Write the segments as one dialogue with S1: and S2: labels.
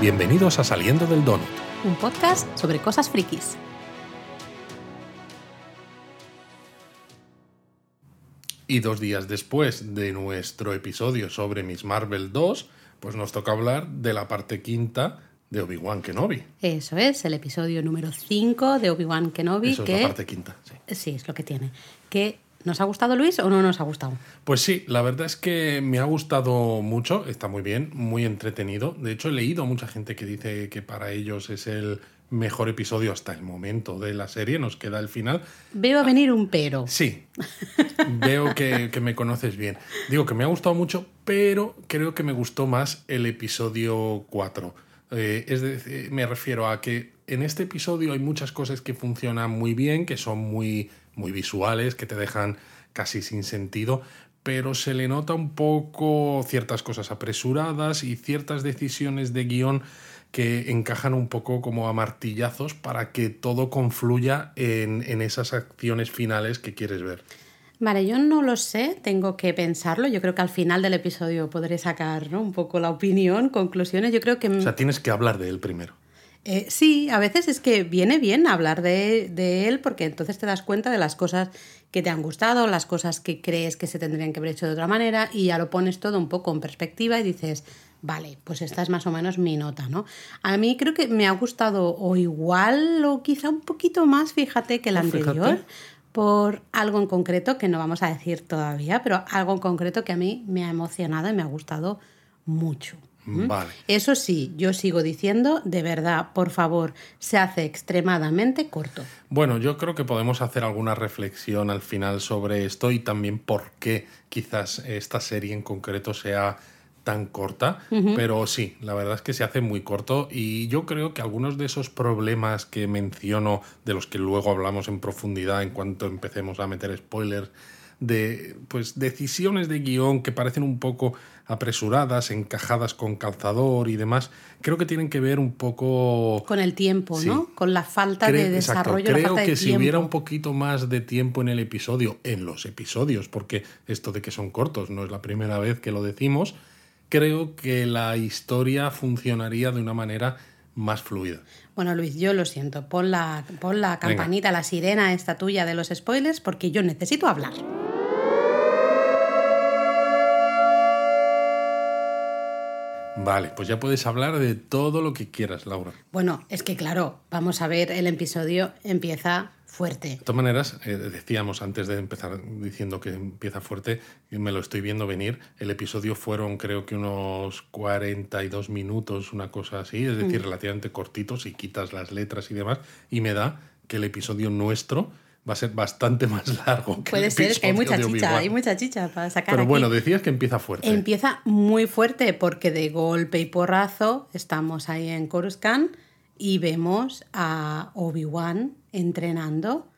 S1: Bienvenidos a Saliendo del Donut.
S2: Un podcast sobre cosas frikis.
S1: Y dos días después de nuestro episodio sobre Miss Marvel 2, pues nos toca hablar de la parte quinta de Obi-Wan Kenobi.
S2: Eso es, el episodio número 5 de Obi-Wan Kenobi.
S1: Eso
S2: que...
S1: es la parte quinta, sí.
S2: Sí, es lo que tiene. Que ¿Nos ha gustado Luis o no nos ha gustado?
S1: Pues sí, la verdad es que me ha gustado mucho, está muy bien, muy entretenido. De hecho, he leído a mucha gente que dice que para ellos es el mejor episodio hasta el momento de la serie, nos queda el final.
S2: Veo venir un pero.
S1: Sí, veo que, que, me conoces bien. Digo que me ha gustado mucho, pero creo que me gustó más el episodio 4. Eh, es decir, me refiero a que en este episodio hay muchas cosas que funcionan muy bien, que son muy muy visuales, que te dejan casi sin sentido, pero se le nota un poco ciertas cosas apresuradas y ciertas decisiones de guion que encajan un poco como a martillazos para que todo confluya en, en esas acciones finales que quieres ver.
S2: Vale, yo no lo sé, tengo que pensarlo. Yo creo que al final del episodio podré sacar ¿no? un poco la opinión, conclusiones. Yo creo que...
S1: O sea, tienes que hablar de él primero.
S2: Eh, sí, a veces es que viene bien hablar de, de, él porque entonces te das cuenta de las cosas que te han gustado, las cosas que crees que se tendrían que haber hecho de otra manera y ya lo pones todo un poco en perspectiva y dices, vale, pues esta es más o menos mi nota, ¿no? A mí creo que me ha gustado o igual o quizá un poquito más, fíjate, que el anterior. Fíjate. por algo en concreto que no vamos a decir todavía, pero algo en concreto que a mí me ha emocionado y me ha gustado mucho.
S1: Vale.
S2: Eso sí, yo sigo diciendo, de verdad, por favor, se hace extremadamente corto.
S1: Bueno, yo creo que podemos hacer alguna reflexión al final sobre esto y también por qué quizás esta serie en concreto sea tan corta, uh -huh. pero sí, la verdad es que se hace muy corto y yo creo que algunos de esos problemas que menciono, de los que luego hablamos en profundidad en cuanto empecemos a meter spoilers, de pues decisiones de guion que parecen un poco apresuradas, encajadas con calzador y demás, creo que tienen que ver un poco
S2: con el tiempo,
S1: sí.
S2: ¿no? Con la falta de desarrollo.
S1: Exacto. Creo
S2: la falta
S1: que
S2: de
S1: si
S2: tiempo.
S1: hubiera un poquito más de tiempo en el episodio, en los episodios, porque esto de que son cortos no es la primera vez que lo decimos, creo que la historia funcionaría de una manera más fluida.
S2: Bueno, Luis, yo lo siento. Pon la, pon la campanita, Venga. la sirena esta tuya de los spoilers, porque yo necesito hablar.
S1: Vale, pues ya puedes hablar de todo lo que quieras, Laura.
S2: Bueno, es que claro, vamos a ver, el episodio empieza fuerte.
S1: De todas maneras, eh, decíamos antes de empezar diciendo que empieza fuerte, me lo estoy viendo venir. El episodio fueron creo que unos 42 minutos, una cosa así, es decir, mm. relativamente cortito si quitas las letras y demás, y me da que el episodio nuestro va a ser bastante más largo. Que
S2: Puede
S1: el
S2: ser, que hay mucha chicha, hay mucha chicha para sacar.
S1: Pero
S2: aquí.
S1: bueno, decías que empieza fuerte.
S2: Empieza muy fuerte porque de golpe y porrazo estamos ahí en Coruscant y vemos a Obi-Wan entrenando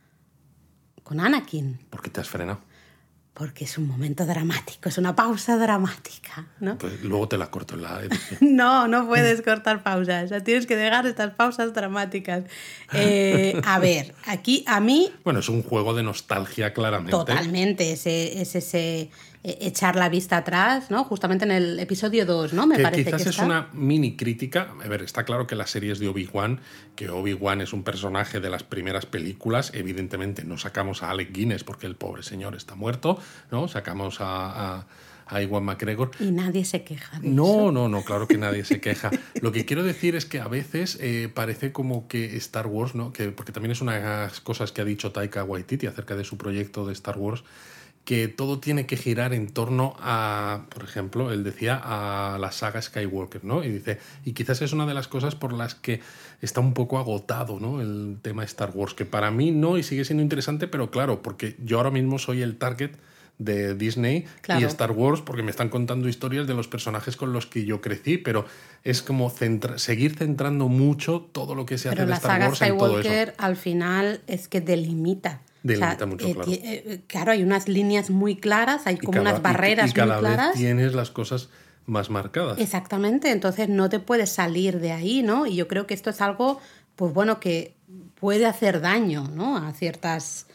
S2: con Anakin.
S1: ¿Por qué te has frenado?
S2: Porque es un momento dramático, es una pausa dramática, ¿no?
S1: Pues luego te la corto en la edición.
S2: no, no puedes cortar pausas, tienes que dejar estas pausas dramáticas. Eh, a ver, aquí a mí...
S1: Bueno, es un juego de nostalgia, claramente.
S2: Totalmente, ese, es ese echar la vista atrás, ¿no? Justamente en el episodio 2, ¿no? Me
S1: que
S2: parece
S1: quizás
S2: que
S1: es
S2: está.
S1: una mini crítica. A ver, está claro que la serie es de Obi-Wan, que Obi-Wan es un personaje de las primeras películas. Evidentemente no sacamos a Alec Guinness porque el pobre señor está muerto, ¿no? Sacamos a, a a Iwan McGregor.
S2: Y nadie se queja de
S1: no,
S2: eso.
S1: No, no, claro que nadie se queja. Lo que quiero decir es que a veces eh, parece como que Star Wars, ¿no? Que, porque también es una de las cosas que ha dicho Taika Waititi acerca de su proyecto de Star Wars, que todo tiene que girar en torno a, por ejemplo, él decía, a la saga Skywalker, ¿no? Y dice, y quizás es una de las cosas por las que está un poco agotado, ¿no? El tema de Star Wars, que para mí no y sigue siendo interesante, pero claro, porque yo ahora mismo soy el target de Disney
S2: Claro.
S1: y Star Wars porque me están contando historias de los personajes con los que yo crecí, pero es como centra- seguir centrando mucho todo lo que se
S2: Pero
S1: hace de
S2: la
S1: Star
S2: saga
S1: Wars en todo eso.
S2: Skywalker al final es que delimita.
S1: Delimita mucho, claro.
S2: ti- eh, claro, hay unas líneas muy claras, hay
S1: Y
S2: como
S1: cada-
S2: unas
S1: y-
S2: barreras
S1: y, cada
S2: muy claras.
S1: vez tienes las cosas más marcadas.
S2: Exactamente, entonces no te puedes salir de ahí, ¿no? Y yo creo que esto es algo, pues bueno, que puede hacer daño, ¿no? A ciertas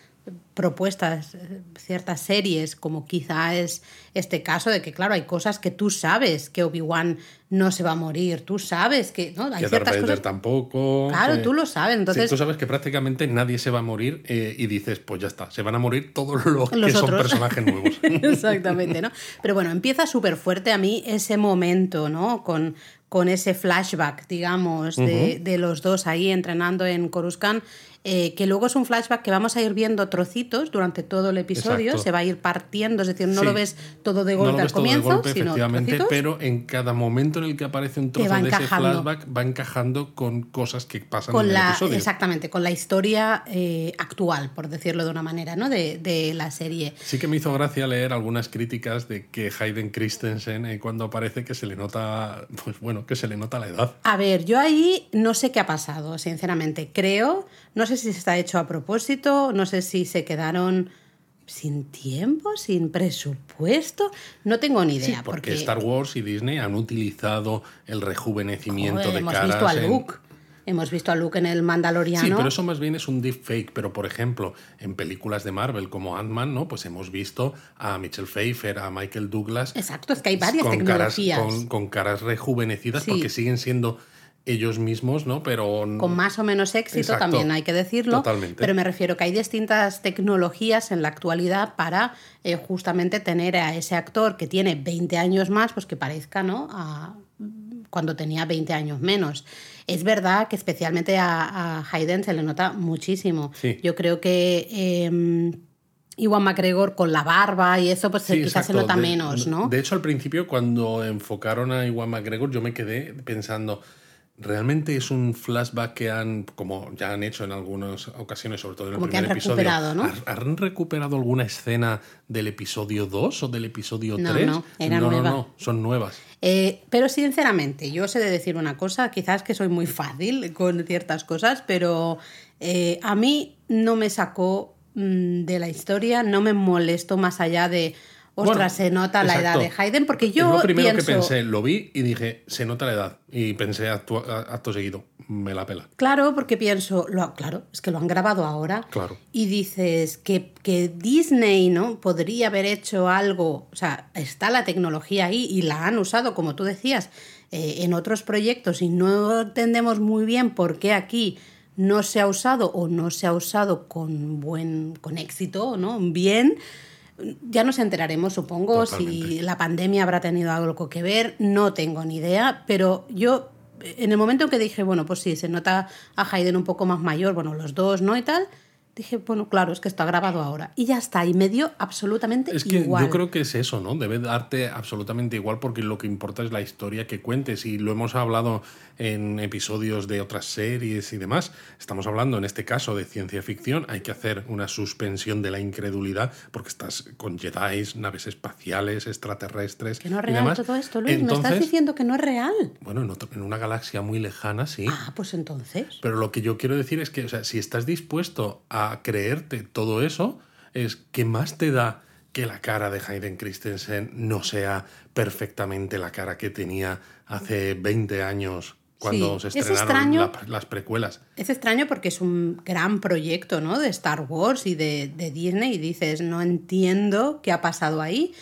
S2: propuestas, eh, ciertas series, como quizá es este caso de que, claro, hay cosas que tú sabes que Obi-Wan no se va a morir, tú sabes que, ¿no? Hay
S1: que
S2: ciertas
S1: Darth
S2: cosas...
S1: tampoco.
S2: Claro,
S1: que-
S2: tú lo sabes,
S1: Sí,
S2: entonces...
S1: tú sabes que prácticamente nadie se va a morir eh, y dices, pues ya está, se van a morir todos los,
S2: Los
S1: que son
S2: otros.
S1: personajes nuevos.
S2: Exactamente, ¿no? Pero bueno, empieza súper fuerte a mí ese momento, ¿no? Con, con ese flashback, digamos, de, de los dos ahí entrenando en Coruscant, eh, que luego es un flashback que vamos a ir viendo trocitos durante todo el episodio,
S1: Exacto.
S2: se va a ir partiendo, es decir, no
S1: Sí.
S2: lo ves todo de
S1: no
S2: golpe al
S1: ves todo de
S2: comienzo,
S1: golpe,
S2: sino trocitos.
S1: pero en cada momento en el que aparece un trozo de ese flashback va encajando con cosas que pasan
S2: con
S1: en el
S2: la
S1: episodio.
S2: exactamente con la historia eh, actual por decirlo de una manera no de, de la serie
S1: Sí que me hizo gracia leer algunas críticas de que Hayden Christensen eh, cuando aparece que se le nota, pues bueno, que se le nota la edad.
S2: A ver, yo ahí no sé qué ha pasado, sinceramente. Creo, no sé si está hecho a propósito, no sé si se quedaron sin tiempo, sin presupuesto, no tengo ni
S1: Sí,
S2: idea.
S1: porque, Star Wars y Disney han utilizado el rejuvenecimiento
S2: joder,
S1: de
S2: hemos
S1: caras.
S2: visto a
S1: en-
S2: Luke, hemos visto a Luke en el Mandaloriano.
S1: Sí, pero eso más bien es un deepfake. Pero, por ejemplo, en películas de Marvel como Ant-Man, ¿no? Pues hemos visto a Michelle Pfeiffer, a Michael Douglas.
S2: Exacto, es que hay varias
S1: con
S2: tecnologías.
S1: Caras, con, con caras rejuvenecidas
S2: Sí.
S1: porque siguen siendo ellos mismos, ¿no? Pero.
S2: con más o menos éxito
S1: Exacto.
S2: también hay que decirlo.
S1: Totalmente.
S2: Pero me refiero que hay distintas tecnologías en la actualidad para eh, justamente tener a ese actor que tiene 20 años más, pues que parezca, ¿no? A cuando tenía 20 años menos. Es verdad que especialmente a, a Hayden se le nota muchísimo.
S1: Sí.
S2: Yo creo que eh, Iwan McGregor con la barba y eso, pues
S1: Sí,
S2: quizás se nota
S1: De-
S2: menos, ¿no?
S1: De hecho, al principio, cuando enfocaron a Iwan McGregor, yo me quedé pensando, ¿realmente es un flashback que han, como ya han hecho en algunas ocasiones, sobre todo en el
S2: Como que
S1: primer
S2: han
S1: episodio,
S2: recuperado, ¿no?
S1: ¿har- ¿han recuperado alguna escena del episodio 2 o del episodio
S2: No,
S1: 3?
S2: no, era
S1: no,
S2: nueva.
S1: no, no, son nuevas.
S2: Eh, pero sinceramente, yo sé de decir una cosa, quizás que soy muy fácil con ciertas cosas, pero eh, a mí no me sacó mm, de la historia, no me molesto más allá de, ostras,
S1: Bueno,
S2: se nota la edad de. Hayden, porque
S1: es
S2: yo
S1: lo primero
S2: pienso,
S1: que pensé, lo vi y dije, se nota la edad. Y pensé acto, acto seguido, me la pela.
S2: Claro, porque pienso, lo, claro, es que lo han grabado ahora.
S1: Claro.
S2: Y dices que, que Disney, ¿no? Podría haber hecho algo. O sea, está la tecnología ahí y la han usado, como tú decías, eh, en otros proyectos y no entendemos muy bien por qué aquí no se ha usado o no se ha usado con buen, con éxito, ¿no? Bien. Ya nos enteraremos, supongo, si la pandemia habrá tenido algo que ver, no tengo ni idea, pero yo en el momento en que dije, bueno, pues sí, se nota a Hayden un poco más mayor, bueno, los dos, ¿no? Y tal, dije, bueno, claro, es que está grabado ahora. Y ya está, y me dio absolutamente
S1: Es que
S2: igual.
S1: yo creo que es eso, ¿no? Debe darte absolutamente igual porque lo que importa es la historia que cuentes y lo hemos hablado en episodios de otras series y demás. Estamos hablando en este caso de ciencia ficción, hay que hacer una suspensión de la incredulidad porque estás con Jedi, naves espaciales, extraterrestres
S2: Que no es
S1: y
S2: real
S1: demás.
S2: todo esto, Luis. me estás diciendo que no es real.
S1: Bueno, en, otro- en una galaxia muy lejana, sí.
S2: Ah, pues entonces.
S1: Pero lo que yo quiero decir es que, o sea, si estás dispuesto a creerte todo eso, es que más te da que la cara de Hayden Christensen no sea perfectamente la cara que tenía hace 20 años cuando
S2: Sí,
S1: se
S2: es
S1: estrenaron
S2: extraño.
S1: la- las precuelas.
S2: Es extraño porque es un gran proyecto, ¿no? De Star Wars y de, de Disney y dices, no entiendo qué ha pasado ahí.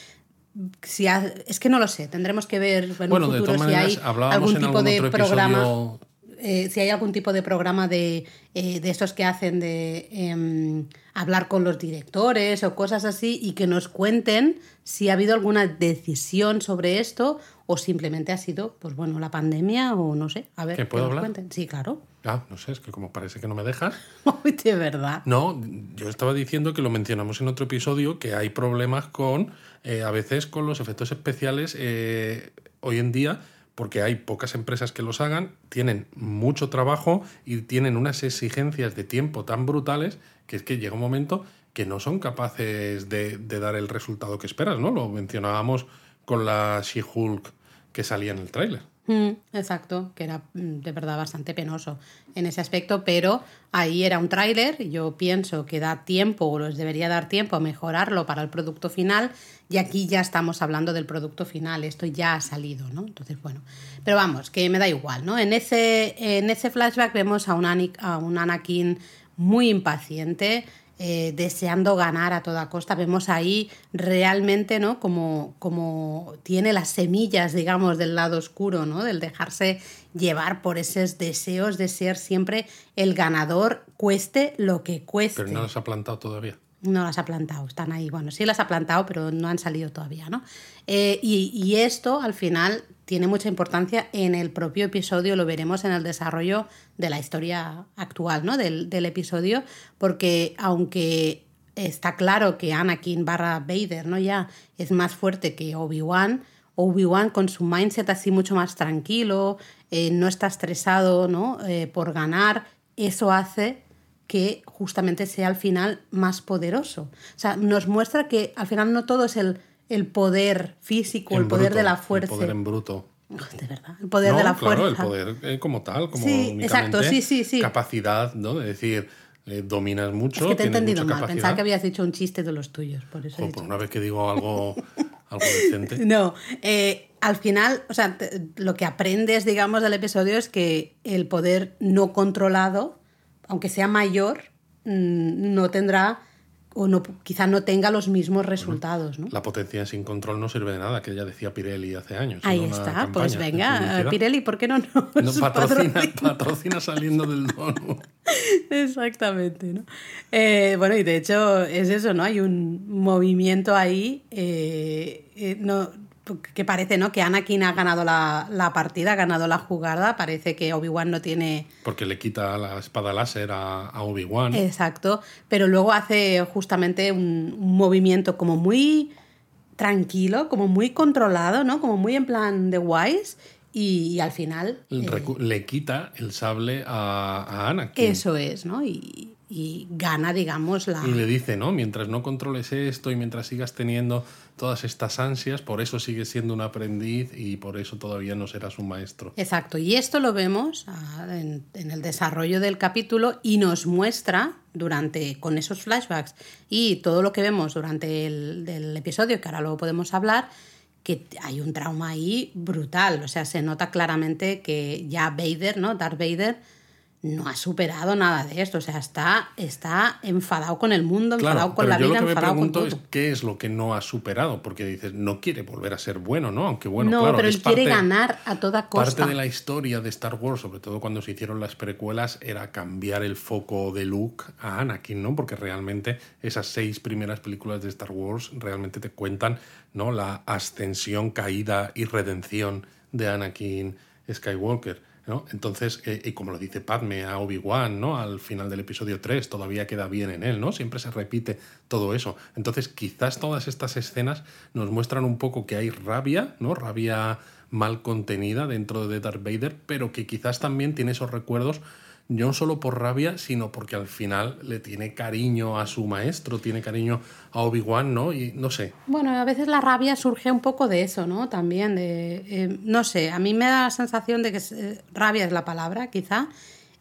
S2: Si ha- es que no lo sé, tendremos que ver en
S1: Bueno,
S2: un
S1: de
S2: futuro
S1: todas
S2: si
S1: maneras,
S2: hay
S1: hablábamos
S2: algún
S1: en
S2: tipo
S1: algún
S2: de
S1: otro
S2: programa.
S1: episodio
S2: eh, si hay algún tipo de programa de, eh, de estos que hacen de em, hablar con los directores o cosas así y que nos cuenten si ha habido alguna decisión sobre esto o simplemente ha sido, pues bueno, la pandemia o no sé. A ver,
S1: ¿Que puedo
S2: nos
S1: hablar?
S2: cuenten. Sí, claro.
S1: Ah, no sé, es que como parece que no me dejas.
S2: De verdad.
S1: No, yo estaba diciendo que lo mencionamos en otro episodio, que hay problemas con, eh, a veces con los efectos especiales eh, hoy en día, porque hay pocas empresas que los hagan, tienen mucho trabajo y tienen unas exigencias de tiempo tan brutales que es que llega un momento que no son capaces de, dar el resultado que esperas, ¿no? Lo mencionábamos con la She-Hulk que salía en el tráiler.
S2: Mm, exacto, que era mm, de verdad bastante penoso en ese aspecto, pero ahí era un tráiler, yo pienso que da tiempo o les debería dar tiempo a mejorarlo para el producto final y aquí ya estamos hablando del producto final, esto ya ha salido, ¿no? Entonces, bueno, pero vamos, que me da igual, ¿no? En ese, en ese flashback vemos a un, a un Anakin muy impaciente, eh, deseando ganar a toda costa. Vemos ahí realmente, ¿no? Como, como tiene las semillas, digamos, del lado oscuro, ¿no? Del dejarse llevar por esos deseos de ser siempre el ganador, cueste lo que cueste.
S1: Pero no las ha plantado todavía.
S2: No las ha plantado, están ahí. Bueno, sí las ha plantado, pero no han salido todavía, ¿no? Eh, y, y, esto al final tiene mucha importancia en el propio episodio, lo veremos en el desarrollo de la historia actual, ¿no? Del, del episodio, porque aunque está claro que Anakin barra Vader, ¿no? Ya es más fuerte que Obi-Wan. Obi-Wan con su mindset así mucho más tranquilo, eh, no está estresado, ¿no? Eh, por ganar, eso hace que justamente sea al final más poderoso. O sea, nos muestra que al final no todo es el, el poder físico,
S1: En
S2: el poder
S1: bruto,
S2: de la fuerza.
S1: El poder en bruto.
S2: De verdad, el poder
S1: No,
S2: de la
S1: claro,
S2: fuerza.
S1: el poder eh, como tal, como
S2: Sí,
S1: únicamente
S2: exacto, sí, sí, sí.
S1: capacidad, ¿no? De decir, eh, dominas mucho,
S2: Es que te he entendido mal,
S1: capacidad.
S2: pensaba que habías dicho un chiste de los tuyos, por eso he
S1: Jo,
S2: dicho.
S1: por una vez que digo algo, algo decente.
S2: No, eh, al final, o sea, te- lo que aprendes, digamos, del episodio es que el poder no controlado, aunque sea mayor, mm, no tendrá o no, quizá no tenga los mismos resultados, ¿no?
S1: La potencia sin control no sirve de nada, que ya decía Pirelli hace años.
S2: Ahí está,
S1: campaña
S2: pues venga. Pirelli, ¿por qué no nos
S1: No, patrocina,
S2: patrocina?
S1: patrocina saliendo del dono.
S2: Exactamente, ¿no? Eh, bueno, y de hecho es eso, ¿no? Hay un movimiento ahí eh, eh, no, que parece, ¿no? Que Anakin ha ganado la, la partida, ha ganado la jugada. Parece que Obi-Wan no tiene...
S1: Porque le quita la espada láser a, a Obi-Wan.
S2: Exacto, pero luego hace justamente un, un movimiento como muy tranquilo, como muy controlado, ¿no? Como muy en plan de wise y, y al final... eh,
S1: Le quita el sable a, a Anakin.
S2: eso es, ¿no? Y, y gana, digamos, la...
S1: Y le dice, ¿no? Mientras no controles esto y mientras sigas teniendo todas estas ansias, por eso sigues siendo un aprendiz y por eso todavía no serás un maestro.
S2: Exacto, y esto lo vemos ah, en, el desarrollo del capítulo y nos muestra durante con esos flashbacks y todo lo que vemos durante el del episodio, que ahora luego podemos hablar, que hay un trauma ahí brutal. O sea, se nota claramente que ya Vader, ¿no? Darth Vader no ha superado nada de esto. O sea, está, está enfadado con el mundo, enfadado con
S1: pero
S2: la
S1: yo
S2: vida,
S1: lo que me
S2: enfadado con
S1: pregunto
S2: todo.
S1: es qué es lo que no ha superado, porque dices, no quiere volver a ser bueno, ¿no? Aunque bueno,
S2: no,
S1: claro,
S2: pero
S1: es
S2: él quiere ganar a toda costa.
S1: Parte de la historia de Star Wars, sobre todo cuando se hicieron las precuelas, era cambiar el foco de Luke a Anakin, ¿no? Porque realmente esas seis primeras películas de Star Wars realmente te cuentan, ¿no? La ascensión, caída y redención de Anakin Skywalker, Entonces, eh, y como lo dice Padme a Obi-Wan, ¿no? Al final del episodio 3, todavía queda bien en él, ¿no? Siempre se repite todo eso. Entonces, quizás todas estas escenas nos muestran un poco que hay rabia, ¿no? Rabia mal contenida dentro de Darth Vader, pero que quizás también tiene esos recuerdos no solo por rabia, sino porque al final le tiene cariño a su maestro, tiene cariño a Obi-Wan, ¿no? Y no sé,
S2: Bueno, a veces la rabia surge un poco de eso, ¿no? También de, eh, no sé, a mí me da la sensación de que eh, rabia es la palabra, quizá,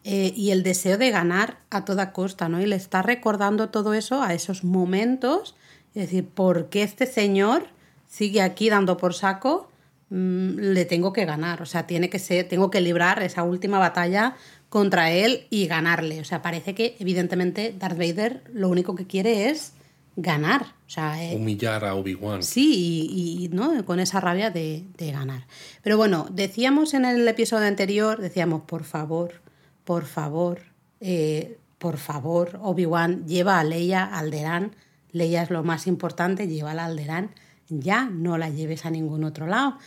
S2: eh, y el deseo de ganar a toda costa, ¿no? Y le está recordando todo eso a esos momentos, es decir, ¿por qué este señor sigue aquí dando por saco? Mm, le tengo que ganar, o sea, tiene que ser, tengo que librar esa última batalla contra él y ganarle. O sea, parece que evidentemente Darth Vader lo único que quiere es ganar. O sea, eh,
S1: humillar a Obi-Wan.
S2: Sí, y, y, ¿no? con esa rabia de, de ganar. Pero bueno, decíamos en el episodio anterior, decíamos, por favor, por favor, eh, por favor, Obi-Wan, lleva a Leia a Alderaan. Leia es lo más importante, llévala a Alderaan. Ya no la lleves a ningún otro lado.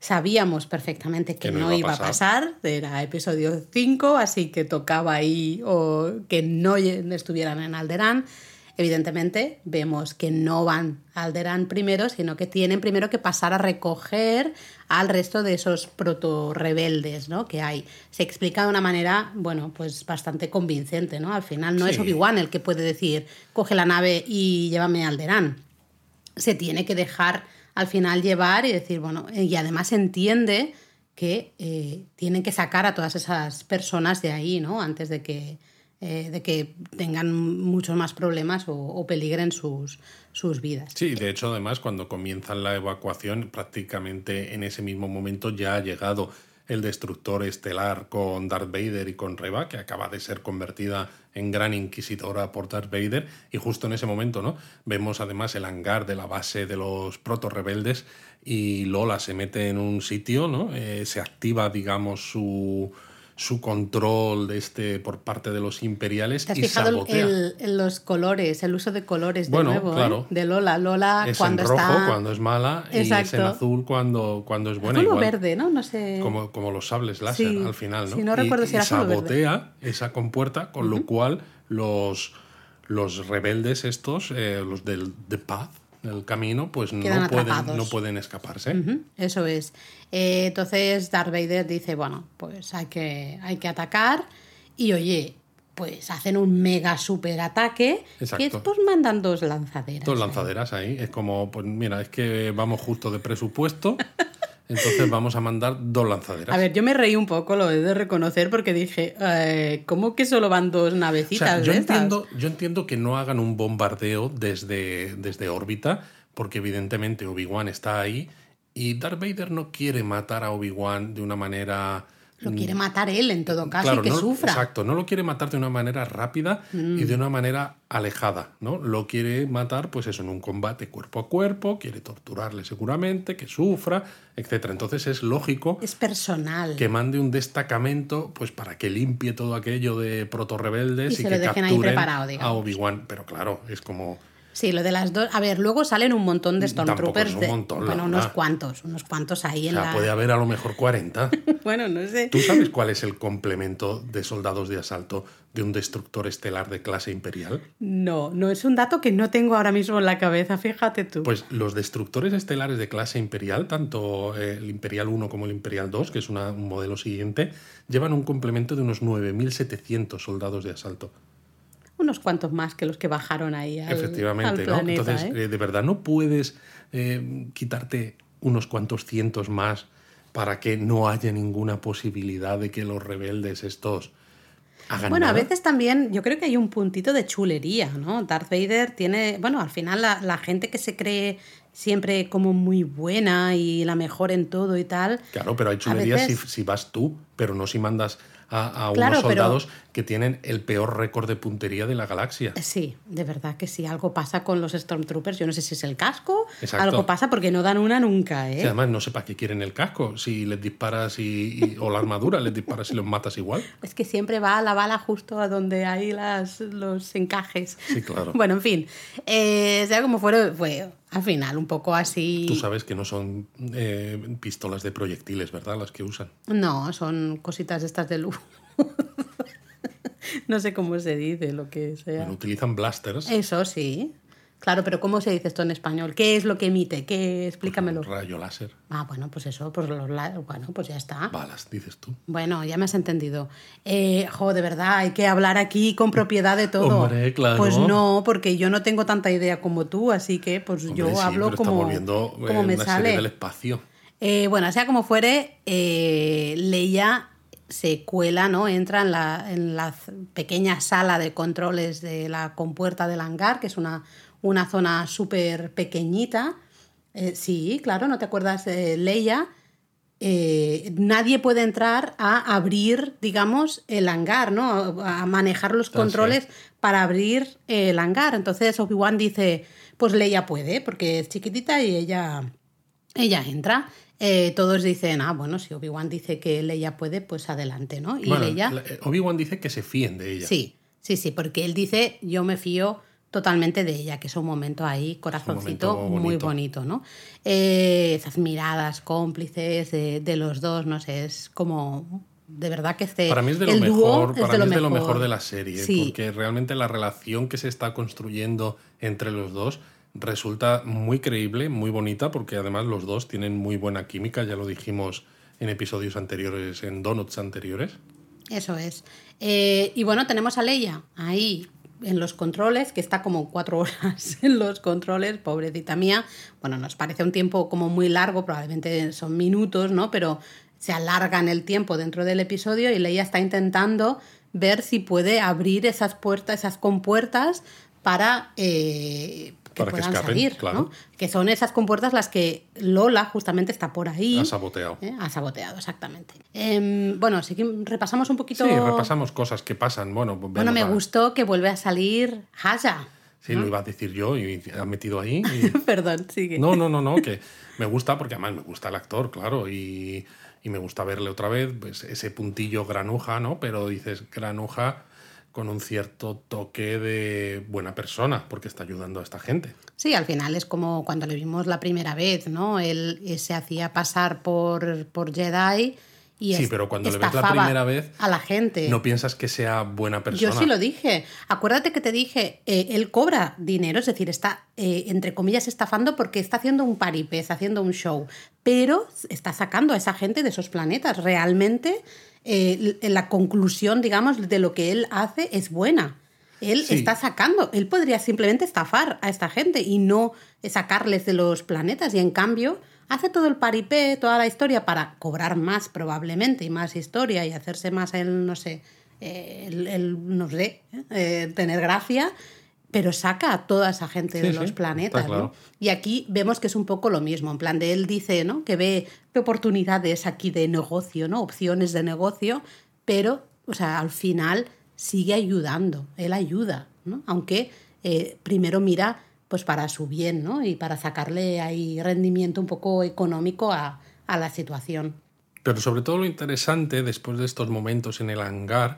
S2: Sabíamos perfectamente que, no, iba a pasar, era episodio 5, así que tocaba ahí o que no estuvieran en Alderaan. Evidentemente, vemos que no van a Alderaan primero, sino que tienen primero que pasar a recoger al resto de esos proto-rebeldes ¿no? que hay. Se explica de una manera, bueno, pues bastante convincente, ¿no? Al final no es. Obi-Wan el que puede decir, coge la nave y llévame a Alderaan. Se tiene que dejar al final llevar y decir, bueno, y además entiende que eh, tienen que sacar a todas esas personas de ahí, ¿no? Antes de que, eh, de que tengan muchos más problemas o, o peligren sus, sus vidas.
S1: Sí, de hecho, además, cuando comienzan la evacuación, prácticamente en ese mismo momento ya ha llegado el destructor estelar con Darth Vader y con Reva, que acaba de ser convertida en gran inquisidora por Darth Vader, y justo en ese momento, ¿no? Vemos además el hangar de la base de los proto rebeldes y Lola se mete en un sitio, ¿no? Eh, se activa, digamos, su su control de este por parte de los imperiales
S2: ¿Te has
S1: y
S2: fijado
S1: sabotea.
S2: el- los colores, el uso de colores de nuevo, ¿eh? De Lola. Lola
S1: es
S2: cuando
S1: en rojo
S2: está.
S1: cuando es mala y es en azul cuando, cuando es buena.
S2: azul o
S1: igual.
S2: verde, ¿no? No sé.
S1: Como, como los sables láser
S2: Sí,
S1: al final, ¿no?
S2: sí, no
S1: Y-
S2: recuerdo si
S1: y
S2: era o verde.
S1: sabotea esa compuerta, con lo cual los, los rebeldes estos, eh, los del The Path, el camino, pues
S2: Quedan
S1: no pueden, no pueden escaparse.
S2: Eso es. Eh, entonces Darth Vader dice, bueno, pues hay que, hay que atacar. Y oye, pues hacen un mega super ataque. Que
S1: Exacto.
S2: pues mandan dos lanzaderas.
S1: Dos
S2: ahí.
S1: lanzaderas ahí. Es como, pues mira, es que vamos justo de presupuesto, entonces vamos a mandar dos lanzaderas.
S2: A ver, yo me reí un poco, lo he de reconocer, porque dije, eh, ¿cómo que solo van dos
S1: O
S2: navecitas
S1: sea, yo
S2: de estas?
S1: entiendo, yo entiendo que no hagan un bombardeo desde, desde órbita, porque evidentemente Obi-Wan está ahí y Darth Vader no quiere matar a Obi-Wan de una manera.
S2: Lo quiere matar él en todo caso
S1: Claro,
S2: y que
S1: no-
S2: sufra. Mm.
S1: Exacto, no lo quiere matar de una manera rápida y de una manera alejada, ¿no? Lo quiere matar, pues eso, en un combate cuerpo a cuerpo, quiere torturarle seguramente, que sufra, etcétera. Entonces es lógico
S2: Es personal.
S1: que mande un destacamento pues para que limpie todo aquello de proto-rebeldes
S2: Y
S1: y,
S2: se
S1: que
S2: lo dejen ahí
S1: capturen
S2: preparado,
S1: a. Obi-Wan. Pero claro, es como...
S2: Sí, lo de las dos. A ver, luego salen un montón de
S1: Tampoco
S2: Stormtroopers.
S1: un
S2: de-
S1: montón, la
S2: bueno, unos cuantos, unos cuantos ahí
S1: O
S2: en
S1: sea,
S2: la.
S1: puede haber a lo mejor 40.
S2: Bueno, no sé.
S1: ¿Tú sabes cuál es el complemento de soldados de asalto de un destructor estelar de clase imperial?
S2: No, no es un dato que no tengo ahora mismo en la cabeza, fíjate tú.
S1: Pues los destructores estelares de clase imperial, tanto eh, el Imperial 1 como el Imperial 2, que es una- un modelo siguiente, llevan un complemento de unos 9.700 soldados de asalto.
S2: Unos cuantos más que los que bajaron ahí al,
S1: Efectivamente,
S2: al
S1: ¿no?
S2: planeta,
S1: Entonces,
S2: ¿eh?
S1: eh, de verdad, no puedes eh, quitarte unos cuantos cientos más para que no haya ninguna posibilidad de que los rebeldes estos hagan
S2: Bueno, a veces también yo creo que hay un puntito de chulería, ¿no? Darth Vader tiene, bueno, al final la, la gente que se cree siempre como muy buena y la mejor en todo y tal.
S1: Claro, pero hay chulerías
S2: veces-
S1: si, si vas tú, pero no si mandas a, a
S2: Claro,
S1: unos soldados que tienen el peor récord de puntería de la galaxia.
S2: Sí, de verdad que sí, algo pasa con los Stormtroopers, yo no sé si es el casco,
S1: Exacto.
S2: algo pasa porque no dan una nunca, ¿eh?
S1: Sí, además, no sé para qué quieren el casco. Si les disparas y, y- o la armadura, les disparas y los matas igual.
S2: Es que siempre va la bala justo a donde hay las, los encajes.
S1: Sí, claro.
S2: Bueno, en fin, eh, sea como fuera, fue al final un poco así.
S1: Tú sabes que no son eh, pistolas de proyectiles, ¿verdad? Las que usan.
S2: No, son cositas estas de luz. no sé cómo se dice lo que sea.
S1: Bueno, utilizan blasters.
S2: Eso sí. Claro, pero ¿cómo se dice esto en español? ¿Qué es lo que emite? ¿Qué? Explícamelo.
S1: Rayo láser.
S2: Ah, bueno, pues eso, pues los bueno, pues ya está.
S1: Balas, dices tú.
S2: Bueno, ya me has entendido. Eh, jo, de verdad, hay que hablar aquí con propiedad de todo.
S1: Hombre, claro.
S2: Pues no, porque yo no tengo tanta idea como tú, así que pues
S1: Hombre,
S2: yo
S1: sí,
S2: hablo
S1: pero
S2: como,
S1: estamos viendo eh,
S2: como me
S1: una
S2: sale.
S1: serie del espacio.
S2: Eh, bueno, sea como fuere, eh, Leia se cuela, ¿no? Entra en la, en la pequeña sala de controles de la compuerta del hangar, que es una, una zona súper pequeñita. Eh, sí, claro, ¿no te acuerdas? Eh, Leia, eh, nadie puede entrar a abrir, digamos, el hangar, ¿no? A manejar los controles para abrir el hangar. Entonces Obi-Wan dice, pues Leia puede, porque es chiquitita y ella, ella entra. Eh, todos dicen, ah, bueno, si Obi-Wan dice que Leia puede, pues adelante, ¿no? Y
S1: Bueno,
S2: Leia...
S1: Obi-Wan dice que se fíen de ella.
S2: Sí, sí, sí, porque él dice, yo me fío totalmente de ella, que es un momento ahí, corazoncito,
S1: momento
S2: muy
S1: bonito.
S2: ¿no? Eh, esas miradas cómplices de, de los dos, no sé, es como... De verdad que este,
S1: Para mí es de lo
S2: el
S1: mejor,
S2: es
S1: para
S2: de
S1: mí
S2: lo
S1: es de lo
S2: mejor.
S1: mejor de la serie,
S2: Sí,
S1: porque realmente la relación que se está construyendo entre los dos resulta muy creíble, muy bonita, porque además los dos tienen muy buena química, ya lo dijimos en episodios anteriores, en donuts anteriores.
S2: Eso es. Eh, y bueno, tenemos a Leia ahí en los controles, que está como cuatro horas en los controles, pobrecita mía. Bueno, nos parece un tiempo como muy largo, probablemente son minutos, ¿no? Pero se alarga en el tiempo dentro del episodio y Leia está intentando ver si puede abrir esas puertas, esas compuertas para eh, que
S1: Para que
S2: puedan
S1: escapen,
S2: salir,
S1: claro.
S2: ¿no? Que son esas compuertas las que Lola justamente está por ahí.
S1: Ha saboteado.
S2: ¿eh? Ha saboteado, exactamente. Em, bueno, sí que repasamos un poquito.
S1: Sí, repasamos cosas que pasan. Bueno,
S2: Bueno, me
S1: a-
S2: gustó que vuelve a salir Haya.
S1: Sí, lo iba a decir yo y ha metido ahí. y-
S2: Perdón, sigue.
S1: No, no, no, no, que me gusta porque además me gusta el actor, claro, y, y me gusta verle otra vez pues, ese puntillo granuja, ¿no? Pero dices granuja con un cierto toque de buena persona, porque está ayudando a esta gente.
S2: Sí, al final es como cuando le vimos la primera vez, ¿no? Él eh, se hacía pasar por, por Jedi y
S1: Sí, pero cuando le ves la primera vez,
S2: a la gente.
S1: No piensas que sea buena persona.
S2: Yo sí lo dije. Acuérdate que te dije, eh, él cobra dinero, es decir, está, eh, entre comillas, estafando porque está haciendo un paripé, está haciendo un show, pero está sacando a esa gente de esos planetas. Realmente, eh, la conclusión, digamos, de lo que él hace es buena. Él
S1: Sí.
S2: está sacando, él podría simplemente estafar a esta gente y no sacarles de los planetas, y en cambio hace todo el paripé, toda la historia para cobrar más probablemente y más historia y hacerse más el, no sé, eh, el, el, no sé, eh, tener gracia, pero saca a toda esa gente
S1: Sí,
S2: de
S1: sí,
S2: los planetas.
S1: está claro.
S2: ¿no? Y aquí vemos que es un poco lo mismo, en plan de él dice ¿no? que ve, ve oportunidades aquí de negocio, ¿no? opciones de negocio, pero o sea, al final sigue ayudando, él ayuda, ¿no? aunque eh, primero mira pues para su bien ¿no? y para sacarle ahí rendimiento un poco económico a, a la situación.
S1: Pero sobre todo lo interesante después de estos momentos en el hangar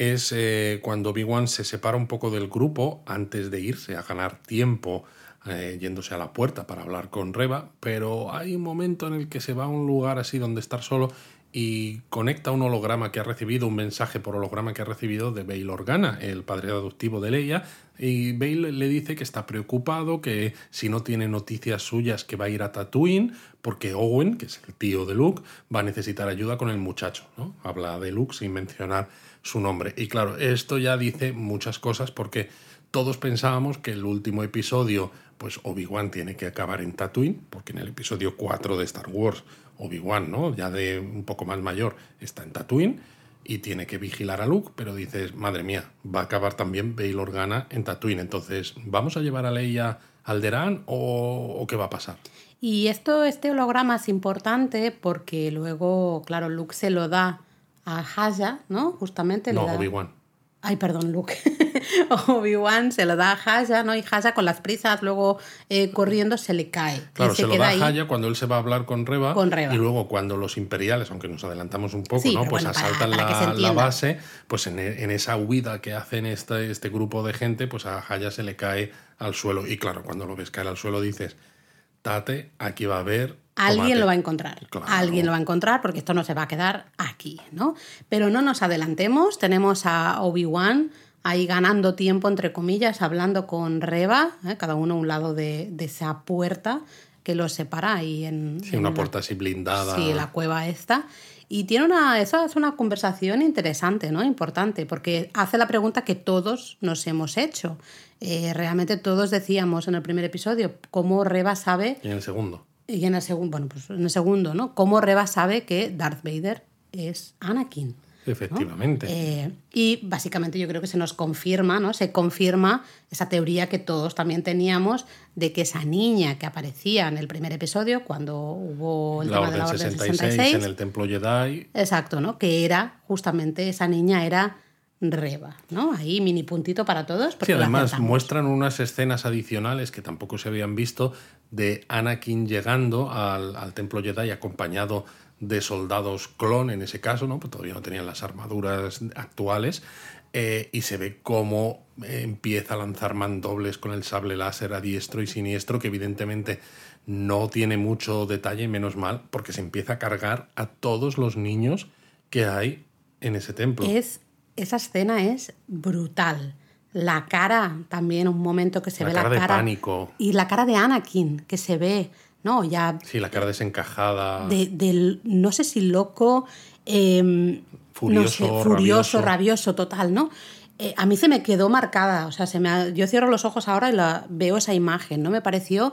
S1: es eh, cuando Obi-Wan se separa un poco del grupo antes de irse a ganar tiempo eh, yéndose a la puerta para hablar con Reba, pero hay un momento en el que se va a un lugar así donde estar solo y conecta un holograma que ha recibido, un mensaje por holograma que ha recibido de Bail Organa, el padre adoptivo de Leia, y Bail le dice que está preocupado, que si no tiene noticias suyas que va a ir a Tatooine, porque Owen, que es el tío de Luke, va a necesitar ayuda con el muchacho, ¿no? Habla de Luke sin mencionar su nombre. Y claro, esto ya dice muchas cosas porque todos pensábamos que el último episodio, pues Obi-Wan tiene que acabar en Tatooine, porque en el episodio 4 de Star Wars, Obi-Wan, ¿no? Ya de un poco más mayor, está en Tatooine y tiene que vigilar a Luke, pero dices, madre mía, va a acabar también Bail Organa en Tatooine. Entonces, ¿vamos a llevar a Leia Alderaan o, o qué va a pasar?
S2: Y esto, este holograma es importante porque luego, claro, Luke se lo da a Haya, ¿no? Justamente
S1: No,
S2: le da...
S1: Obi-Wan.
S2: Ay, perdón, Luke. Obi-Wan se lo da a Haya, ¿no? Y Haya con las prisas, luego eh, corriendo se le cae.
S1: Claro,
S2: Y
S1: se, lo
S2: queda
S1: da
S2: ahí.
S1: a Haya cuando él se va a hablar con Reba,
S2: Con Reba.
S1: y luego cuando los imperiales, aunque nos adelantamos un poco,
S2: Sí,
S1: ¿no? Pues
S2: bueno,
S1: asaltan
S2: para se
S1: la, base, pues en, e- en esa huida que hacen este, este grupo de gente, pues a Haya se le cae al suelo. Y claro, cuando lo ves caer al suelo dices, Tate, aquí va a haber...
S2: Alguien
S1: tomate".
S2: lo va a encontrar.
S1: Claro.
S2: Alguien lo va a encontrar porque esto no se va a quedar aquí, ¿no? Pero no nos adelantemos. Tenemos a Obi-Wan ahí ganando tiempo, entre comillas, hablando con Reba, ¿eh? cada uno a un lado de, de esa puerta que los separa ahí en,
S1: Sí,
S2: en
S1: una puerta así blindada.
S2: Sí, la cueva esta. Y tiene una, esa es una conversación interesante, ¿no? Importante, porque hace la pregunta que todos nos hemos hecho. Eh, realmente todos decíamos en el primer episodio cómo Reba sabe
S1: Y en el segundo.
S2: y en el segundo, bueno, pues en el segundo, ¿no? Cómo Reba sabe que Darth Vader es Anakin. ¿no?
S1: Efectivamente.
S2: Eh, y básicamente yo creo que se nos confirma, ¿no? Se confirma esa teoría que todos también teníamos de que esa niña que aparecía en el primer episodio, cuando hubo el
S1: la
S2: tema
S1: Orden
S2: de la Orden
S1: 66,
S2: 66,
S1: en el Templo Jedi.
S2: exacto, ¿no? Que era justamente esa niña era Reba, ¿no? Ahí mini puntito para todos.
S1: Sí, además muestran unas escenas adicionales que tampoco se habían visto de Anakin llegando al, al templo Jedi acompañado de soldados clon en ese caso, ¿no? Pues todavía no tenían las armaduras actuales. eh, y se ve cómo eh, empieza a lanzar mandobles con el sable láser a diestro y siniestro, que evidentemente no tiene mucho detalle, menos mal, porque se empieza a cargar a todos los niños que hay en ese templo.
S2: Es, esa escena es brutal. La cara, también un momento que se
S1: La
S2: ve
S1: cara
S2: la
S1: de
S2: cara.
S1: pánico.
S2: Y la cara de Anakin, que se ve, ¿no? Ya
S1: Sí, la cara desencajada.
S2: de, del, no sé si loco, eh, no sé,
S1: Furioso,
S2: furioso,
S1: rabioso.
S2: rabioso, total, ¿no? Eh, a mí se me quedó marcada, o sea, se me ha- yo cierro los ojos ahora y la, veo esa imagen, ¿no? Me pareció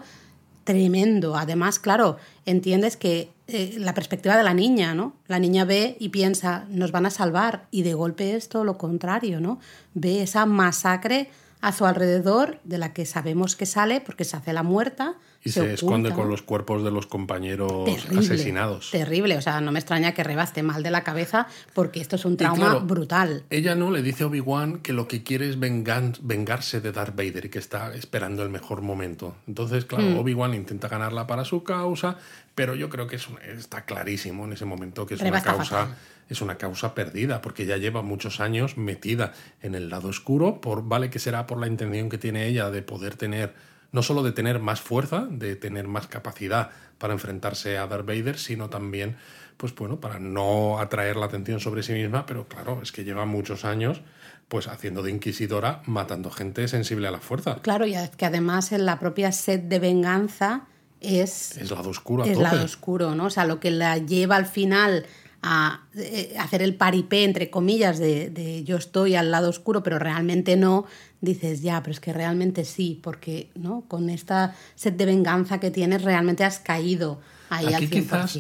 S2: tremendo. Además, claro, entiendes que eh, la perspectiva de la niña, ¿no? La niña ve y piensa, nos van a salvar, y de golpe es todo lo contrario, ¿no? Ve esa masacre a su alrededor, de la que sabemos que sale porque se hace la muerta.
S1: Y se, esconde con los cuerpos de los compañeros asesinados.
S2: Terrible, o sea, no me extraña que Reba esté mal de la cabeza porque esto es un trauma brutal.
S1: Ella no le dice a Obi-Wan que lo que quiere es vengarse de Darth Vader y que está esperando el mejor momento. Entonces, claro, mm. Obi-Wan intenta ganarla para su causa, pero yo creo que es está clarísimo en ese momento que es una causa es una causa perdida, porque ya lleva muchos años metida en el lado oscuro, por, vale que será por la intención que tiene ella de poder tener no solo de tener más fuerza, de tener más capacidad para enfrentarse a Darth Vader, sino también, pues bueno, para no atraer la atención sobre sí misma, pero claro, es que lleva muchos años pues haciendo de inquisidora, matando gente sensible a la fuerza.
S2: Claro, y que además en la propia sed de venganza es...
S1: Es lado oscuro.
S2: es lado oscuro, ¿no? O sea, lo que la lleva al final a eh, hacer el paripé, entre comillas, de, de, yo estoy al lado oscuro, pero realmente no, dices, ya, pero es que realmente sí, porque ¿no? con esta sed de venganza que tienes, realmente has caído ahí al 100%.
S1: Quizás,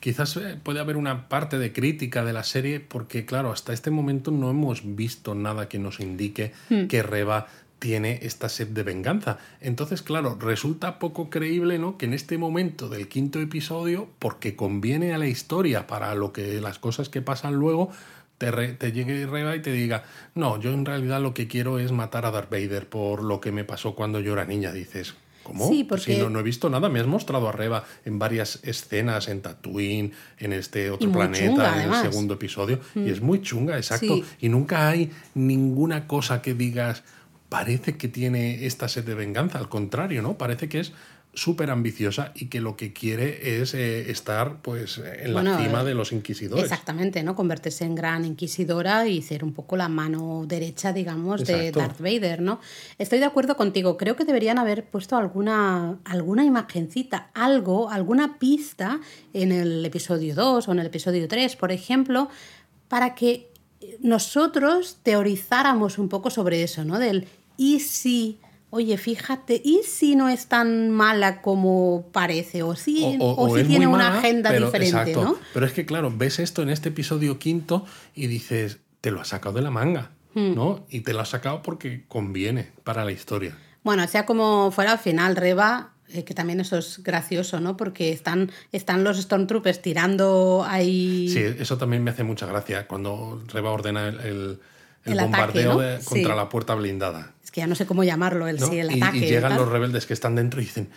S1: quizás eh, puede haber una parte de crítica de la serie, porque claro, hasta este momento no hemos visto nada que nos indique hmm. que Reba tiene esta sed de venganza. Entonces, claro, resulta poco creíble, ¿no? Que en este momento del quinto episodio, porque conviene a la historia para lo que las cosas que pasan luego, te, te llegue Reba y te diga, no, yo en realidad lo que quiero es matar a Darth Vader por lo que me pasó cuando yo era niña, dices. ¿Cómo? Sí, porque... Si no, he visto nada, me has mostrado a Reba en varias escenas, en Tatooine, en este otro planeta, en el segundo episodio, y mm. es muy chunga, exacto. Y nunca hay ninguna cosa que digas, parece que tiene esta sed de venganza, al contrario, ¿no? Parece que es súper ambiciosa y que lo que quiere es eh, estar pues en la cima de los inquisidores.
S2: Exactamente, ¿no? Convertirse en gran inquisidora y ser un poco la mano derecha, digamos, de Darth Vader, ¿no? Estoy de acuerdo contigo. Creo que deberían haber puesto alguna, alguna imagencita, algo, alguna pista en el episodio 2 o en el episodio 3, por ejemplo, para que nosotros teorizáramos un poco sobre eso, ¿no? Del y si, oye, fíjate, y si no es tan mala como parece, o si, o, si tiene una agenda diferente, ¿no?
S1: Pero es que, claro, ves esto en este episodio quinto y dices, te lo has sacado de la manga, hmm. ¿no? Y te lo has sacado porque conviene para la historia.
S2: Bueno, sea como fuera, al final Reba eh, que también eso es gracioso, ¿no? Porque están, están los Stormtroopers tirando ahí.
S1: Sí, eso también me hace mucha gracia cuando Reba ordena el, bombardeo contra la puerta blindada.
S2: Es que ya no sé cómo llamarlo, el, sí, el ataque.
S1: Y llegan los rebeldes que están dentro y dicen,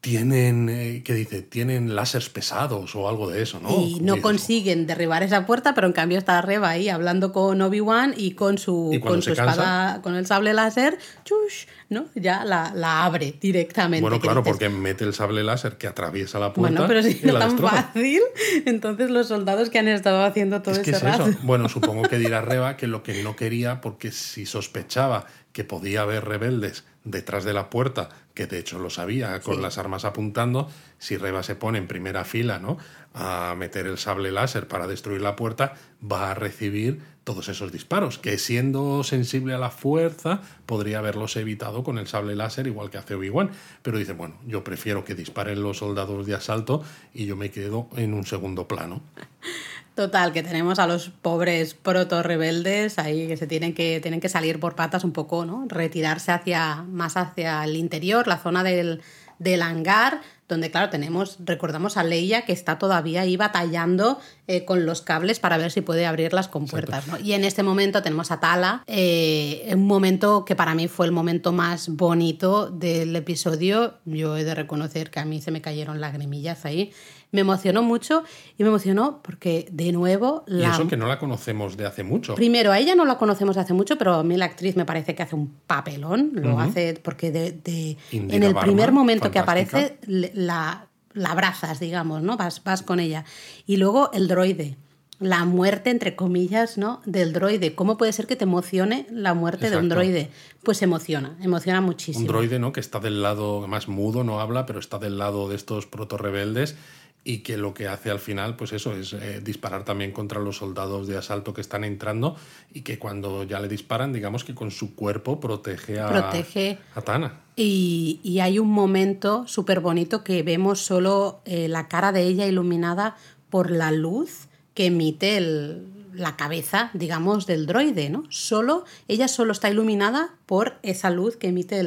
S1: tienen, eh, ¿qué dice? Tienen láseres pesados o algo de eso, ¿no?
S2: Y no consiguen derribar esa puerta, pero en cambio está Reba ahí hablando con Obi-Wan y con su, con su espada, con el sable láser, chush, ¿no? Ya la, la abre directamente.
S1: Bueno, claro, porque mete el sable láser que atraviesa la puerta.
S2: Bueno, pero si es tan fácil, entonces los soldados que han estado haciendo todo es ese rato.
S1: Bueno, supongo que dirá Reba que lo que no quería, porque si sospechaba que podía haber rebeldes detrás de la puerta, que de hecho lo sabía, con las armas apuntando, si Reba se pone en primera fila ¿no? a meter el sable láser para destruir la puerta, va a recibir todos esos disparos, que siendo sensible a la fuerza, podría haberlos evitado con el sable láser, igual que hace Obi-Wan. Pero dice, bueno, yo prefiero que disparen los soldados de asalto y yo me quedo en un segundo plano.
S2: Total, que tenemos a los pobres proto-rebeldes ahí que se tienen que, tienen que salir por patas un poco, ¿no? Retirarse hacia, más hacia el interior, la zona del, del hangar, donde claro, tenemos, recordamos a Leia que está todavía ahí batallando eh, con los cables para ver si puede abrir las compuertas. ¿no? Y en este momento tenemos a Tala, eh, un momento que para mí fue el momento más bonito del episodio. Yo he de reconocer que a mí se me cayeron lagrimillas ahí me emocionó mucho y me emocionó porque, de nuevo...
S1: La... Y eso que no la conocemos de hace mucho.
S2: Primero, a ella no la conocemos de hace mucho, pero a mí la actriz me parece que hace un papelón. Lo hace porque de, en el primer momento que aparece la, la abrazas, digamos, ¿no? Vas, vas con ella. Y luego el droide la muerte, entre comillas, ¿no? del droide. ¿Cómo puede ser que te emocione la muerte de un droide? Pues emociona, emociona muchísimo.
S1: Un droide, ¿no? Que está del lado, más mudo, no habla, pero está del lado de estos proto-rebeldes y que lo que hace al final, pues eso, es eh, disparar también contra los soldados de asalto que están entrando y que cuando ya le disparan, digamos que con su cuerpo protege a,
S2: protege.
S1: a Tana.
S2: Y, y hay un momento súper bonito que vemos solo eh, la cara de ella iluminada por la luz que emite el, la cabeza, digamos, del droide, ¿no? Solo, ella solo está iluminada por esa luz que emite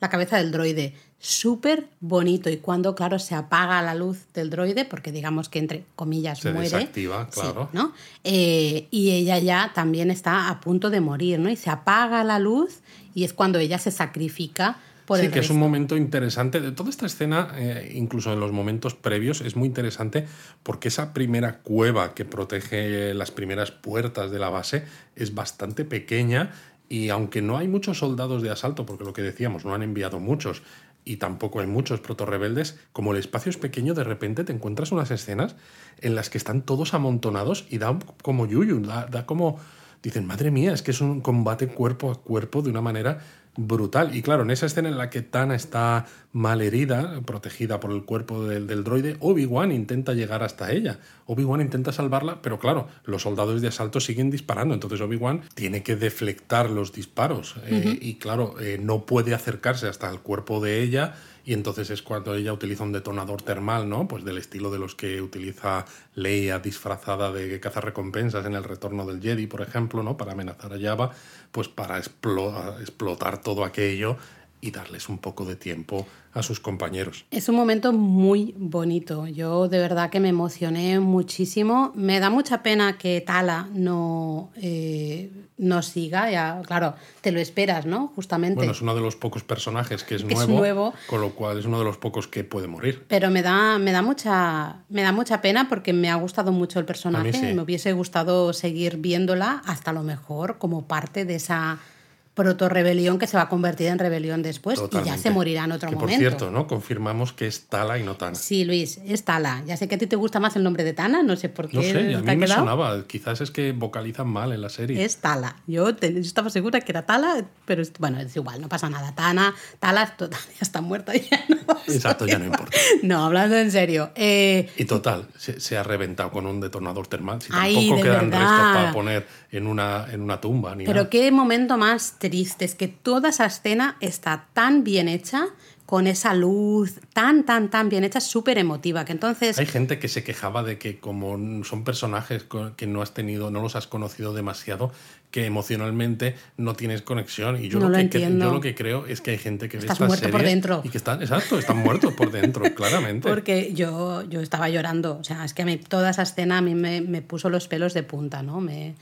S2: la cabeza del droide. Súper bonito. Y cuando, claro, se apaga la luz del droide, porque digamos que entre comillas
S1: Se
S2: muere.
S1: desactiva, claro.
S2: ¿no? Eh, y ella ya también está a punto de morir, ¿no? Y se apaga la luz y es cuando ella se sacrifica por
S1: sí,
S2: el
S1: que es un momento interesante. De toda esta escena, eh, incluso en los momentos previos, es muy interesante porque esa primera cueva que protege las primeras puertas de la base es bastante pequeña y aunque no hay muchos soldados de asalto, porque lo que decíamos, no han enviado muchos y tampoco hay muchos protorrebeldes, como el espacio es pequeño, de repente te encuentras unas escenas en las que están todos amontonados y da como yuyu, da, da como... Dicen, madre mía, es que es un combate cuerpo a cuerpo de una manera brutal. Y claro, en esa escena en la que Tana está mal herida, protegida por el cuerpo del, del droide, Obi-Wan intenta llegar hasta ella. Obi-Wan intenta salvarla, pero claro, los soldados de asalto siguen disparando. Entonces Obi-Wan tiene que deflectar los disparos. eh, y claro, eh, no puede acercarse hasta el cuerpo de ella. Y entonces es cuando ella utiliza un detonador termal, ¿no? Pues del estilo de los que utiliza Leia disfrazada de cazarrecompensas en el retorno del Jedi, por ejemplo, ¿no? Para amenazar a Java, pues para explo- explotar todo aquello y darles un poco de tiempo a sus compañeros.
S2: Es un momento muy bonito. Yo de verdad que me emocioné muchísimo. Me da mucha pena que Tala no, eh, no siga. Ya, claro, te lo esperas, ¿no? Justamente.
S1: Bueno, es uno de los pocos personajes que es
S2: Que es
S1: nuevo,
S2: nuevo.
S1: con lo cual es uno de los pocos que puede morir.
S2: Pero me da, me da mucha, me da mucha pena porque me ha gustado mucho el personaje.
S1: sí.
S2: Me hubiese gustado seguir viéndola hasta lo mejor como parte de esa proto-rebelión que se va a convertir en rebelión después y ya se morirá en otro
S1: que, por
S2: momento.
S1: cierto, ¿no? Confirmamos que es Tala y no Tana.
S2: Sí, Luis, es Tala. Ya sé que a ti te gusta más el nombre de Tana, no sé por qué.
S1: No sé, a mí me
S2: quedado.
S1: sonaba. Quizás es que vocalizan mal en la serie.
S2: Es Tala. Yo, te- yo estaba segura que era Tala, pero es- bueno, es igual, no pasa nada. Tana, Tala, total, ya está muerta ya no
S1: Exacto, ya no importa.
S2: No, hablando en serio. eh,
S1: Y total, se, se ha reventado con un detonador termal. Si
S2: Ay,
S1: tampoco
S2: de
S1: quedan
S2: verdad.
S1: restos para poner en una, en una tumba ni
S2: pero
S1: nada.
S2: qué momento más triste. Es que toda esa escena está tan bien hecha, con esa luz tan, tan, tan bien hecha, súper emotiva. Que entonces.
S1: Hay gente que se quejaba de que como son personajes que no has tenido, no los has conocido demasiado, que emocionalmente no tienes conexión. Y yo,
S2: No
S1: lo,
S2: lo
S1: que, yo lo que creo es que hay gente que
S2: Estás muerto por dentro.
S1: y que están, exacto, están muertos por dentro, claramente.
S2: Porque yo, yo estaba llorando. O sea, es que a mí toda esa escena a mí me, me puso los pelos de punta, ¿no? Me,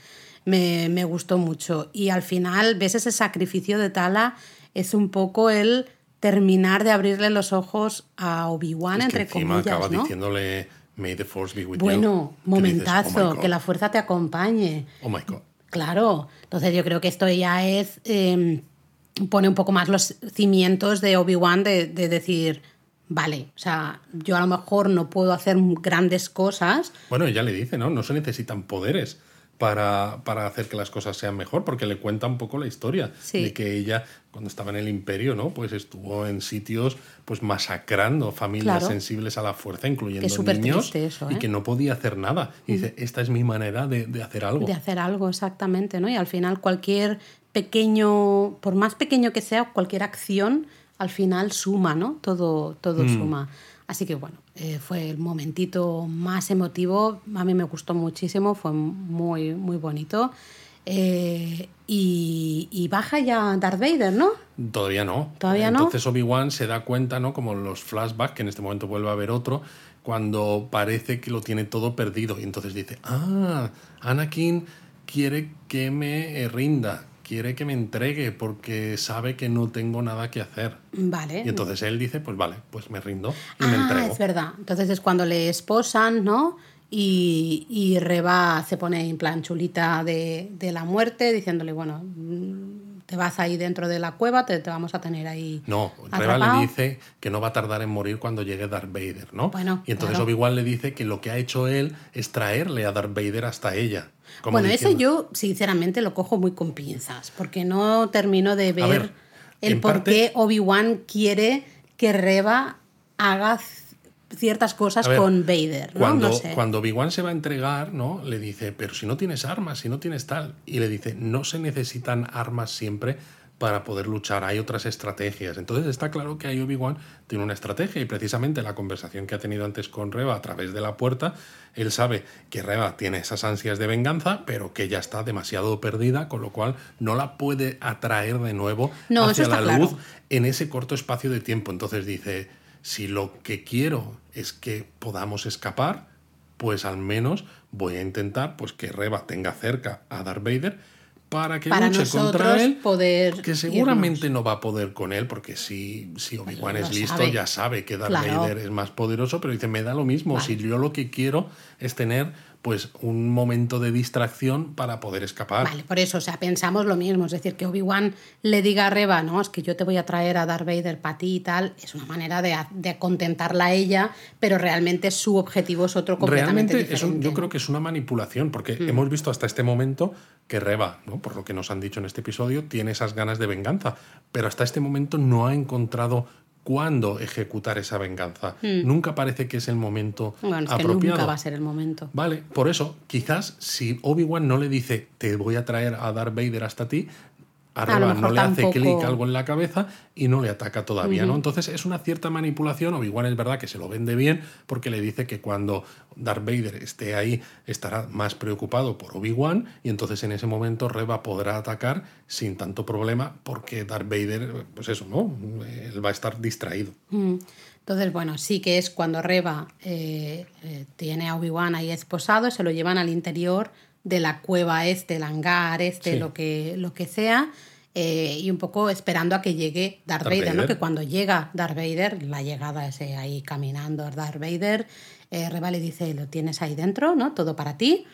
S2: me, me gustó mucho. Y al final ves ese sacrificio de Tala, es un poco el terminar de abrirle los ojos a Obi-Wan,
S1: Es que
S2: entre
S1: encima
S2: comillas,
S1: acaba
S2: ¿no?
S1: diciéndole May the Force be with you.
S2: Bueno,
S1: que dices,
S2: momentazo,
S1: "Oh God,
S2: que la fuerza te acompañe.
S1: Oh my God.
S2: Claro, entonces yo creo que esto ya es. eh, pone un poco más los cimientos de Obi-Wan de, de decir. Vale, o sea, yo a lo mejor no puedo hacer grandes cosas,
S1: Bueno, ella le dice, ¿no? No se necesitan poderes para, para hacer que las cosas sean mejor, porque le cuenta un poco la historia
S2: Sí.
S1: de que ella, cuando estaba en el imperio, ¿no? Pues estuvo en sitios pues masacrando familias
S2: Claro.
S1: sensibles a la fuerza, incluyendo niños,
S2: eso,
S1: y
S2: ¿eh?
S1: que no podía hacer nada. Y dice, esta es mi manera de, de hacer algo.
S2: de hacer algo exactamente, ¿no? Y al final cualquier pequeño, por más pequeño que sea, cualquier acción al final suma, ¿no? Todo, todo suma. Así que bueno, eh, fue el momentito más emotivo, a mí me gustó muchísimo, fue muy, muy bonito. Eh, y, y baja ya Darth Vader, ¿no?
S1: Todavía no.
S2: ¿Todavía no?
S1: Entonces Obi-Wan se da cuenta, ¿no? Como los flashbacks, que en este momento vuelve a haber otro, cuando parece que lo tiene todo perdido. Y entonces dice, ah, Anakin quiere que me rinda, quiere que me entregue porque sabe que no tengo nada que hacer.
S2: Vale.
S1: Y entonces él dice, pues vale, pues me rindo y me
S2: ah,
S1: entrego.
S2: es verdad. Entonces es cuando le esposan, ¿no? Y, y Reba se pone en plan chulita de, de la muerte, diciéndole, bueno, mm, te vas ahí dentro de la cueva, te, te vamos a tener ahí.
S1: No, Reba
S2: atrapado.
S1: le dice que no va a tardar en morir cuando llegue Darth Vader, ¿no?
S2: Bueno,
S1: y entonces
S2: claro.
S1: Obi-Wan le dice que lo que ha hecho él es traerle a Darth Vader hasta ella.
S2: Bueno, eso yo sinceramente lo cojo muy con pinzas, porque no termino de ver,
S1: ver,
S2: el por
S1: parte-
S2: qué Obi-Wan quiere que Reba haga ciertas cosas
S1: ver,
S2: con Vader, ¿no?
S1: Cuando,
S2: no sé.
S1: cuando Obi-Wan se va a entregar, ¿no? Le dice, pero si no tienes armas, si no tienes tal. Y le dice, no se necesitan armas siempre para poder luchar, hay otras estrategias. Entonces está claro que ahí Obi-Wan tiene una estrategia y precisamente la conversación que ha tenido antes con Reba a través de la puerta, él sabe que Reba tiene esas ansias de venganza, pero que ya está demasiado perdida, con lo cual no la puede atraer de nuevo
S2: No,
S1: hacia la luz
S2: claro.
S1: en ese corto espacio de tiempo. Entonces dice, si lo que quiero es que podamos escapar, pues al menos voy a intentar pues que Reba tenga cerca a Darth Vader para que
S2: Para
S1: luche contra él,
S2: poder
S1: que seguramente no va a poder con él, porque si, si Obi-Wan es listo,
S2: sabe.
S1: ya sabe que Darth
S2: Claro.
S1: Vader es más poderoso, pero dice, me da lo mismo,
S2: Vale.
S1: si yo lo que quiero es tener pues un momento de distracción para poder escapar.
S2: Vale, por eso, o sea, pensamos lo mismo. Es decir, que Obi-Wan le diga a Reba, no, es que yo te voy a traer a Darth Vader para ti y tal, es una manera de, de contentarla a ella, pero realmente su objetivo es otro completamente
S1: Realmente es un-
S2: diferente.
S1: yo creo que es una manipulación, porque
S2: Mm.
S1: hemos visto hasta este momento que Reba, ¿no? por lo que nos han dicho en este episodio, tiene esas ganas de venganza, pero hasta este momento no ha encontrado cuándo ejecutar esa venganza. Nunca parece que es el momento.
S2: Bueno, es que
S1: apropiado.
S2: nunca va a ser el momento.
S1: Vale, por eso, quizás si Obi-Wan no le dice te voy a traer a Darth Vader hasta ti, a
S2: A lo
S1: Reba
S2: mejor
S1: no le hace clic algo en la cabeza y no le ataca todavía, ¿no? Entonces es una cierta manipulación. Obi-Wan es verdad que se lo vende bien porque le dice que cuando Darth Vader esté ahí estará más preocupado por Obi-Wan y entonces en ese momento Reba podrá atacar sin tanto problema porque Darth Vader, pues eso, ¿no? Él va a estar distraído.
S2: Entonces, bueno, sí que es cuando Reba eh, eh, tiene a Obi-Wan ahí esposado, se lo llevan al interior de la cueva este, el hangar este,
S1: Sí.
S2: lo, que, lo que sea, eh, y un poco esperando a que llegue Darth,
S1: Darth
S2: Vader, ¿no? Que cuando llega Darth Vader, la llegada ese ahí caminando Darth Vader, eh, Reba le dice, lo tienes ahí dentro, ¿no? Todo para ti.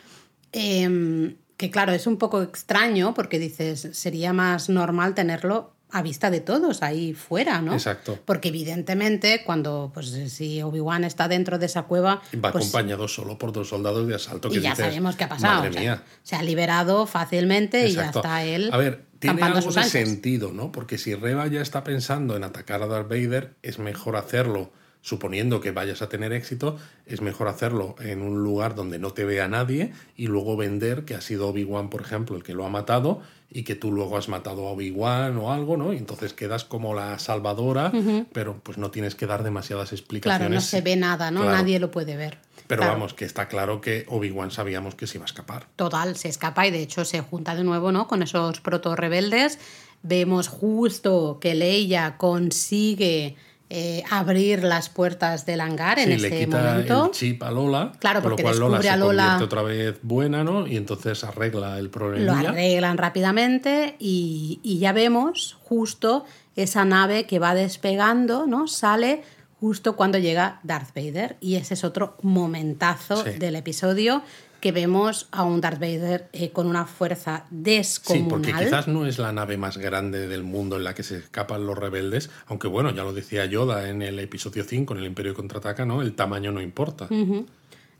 S2: Em, que claro, es un poco extraño porque dices, sería más normal tenerlo a vista de todos ahí fuera, ¿no?
S1: Exacto.
S2: Porque evidentemente cuando, pues si Obi-Wan está dentro de esa cueva,
S1: Va
S2: pues,
S1: acompañado solo por dos soldados de asalto que
S2: y ya
S1: dices,
S2: sabemos qué ha pasado.
S1: Madre
S2: o sea,
S1: mía.
S2: se ha liberado fácilmente
S1: Exacto.
S2: y ya está él
S1: A ver, tiene algo de sentido, ¿no? Porque si Reba ya está pensando en atacar a Darth Vader, es mejor hacerlo, suponiendo que vayas a tener éxito, es mejor hacerlo en un lugar donde no te vea nadie y luego vender que ha sido Obi-Wan, por ejemplo, el que lo ha matado y que tú luego has matado a Obi-Wan o algo, ¿no? Y entonces quedas como la salvadora, pero pues no tienes que dar demasiadas explicaciones.
S2: Claro, no se ve nada, ¿no?
S1: Claro.
S2: Nadie lo puede ver.
S1: Pero
S2: Claro.
S1: vamos, que está claro que Obi-Wan sabíamos que se iba a escapar.
S2: Total, se escapa y de hecho se junta de nuevo, ¿no? Con esos proto-rebeldes. Vemos justo que Leia consigue eh, abrir las puertas del hangar en ese
S1: le quita
S2: momento.
S1: el chip a Lola,
S2: Claro,
S1: con lo
S2: porque
S1: cual Lola se
S2: a Lola-
S1: convierte otra vez buena, ¿no? Y entonces arregla el
S2: Lo
S1: problema.
S2: arreglan rápidamente y, y ya vemos justo esa nave que va despegando, ¿no? Sale justo cuando llega Darth Vader y ese es otro momentazo
S1: Sí.
S2: del episodio que vemos a un Darth Vader eh, con una fuerza
S1: Sí,
S2: descomunal.
S1: porque quizás no es la nave más grande del mundo en la que se escapan los rebeldes, aunque bueno, ya lo decía Yoda en el episodio 5, en el Imperio contraataca, ¿no? El tamaño no importa.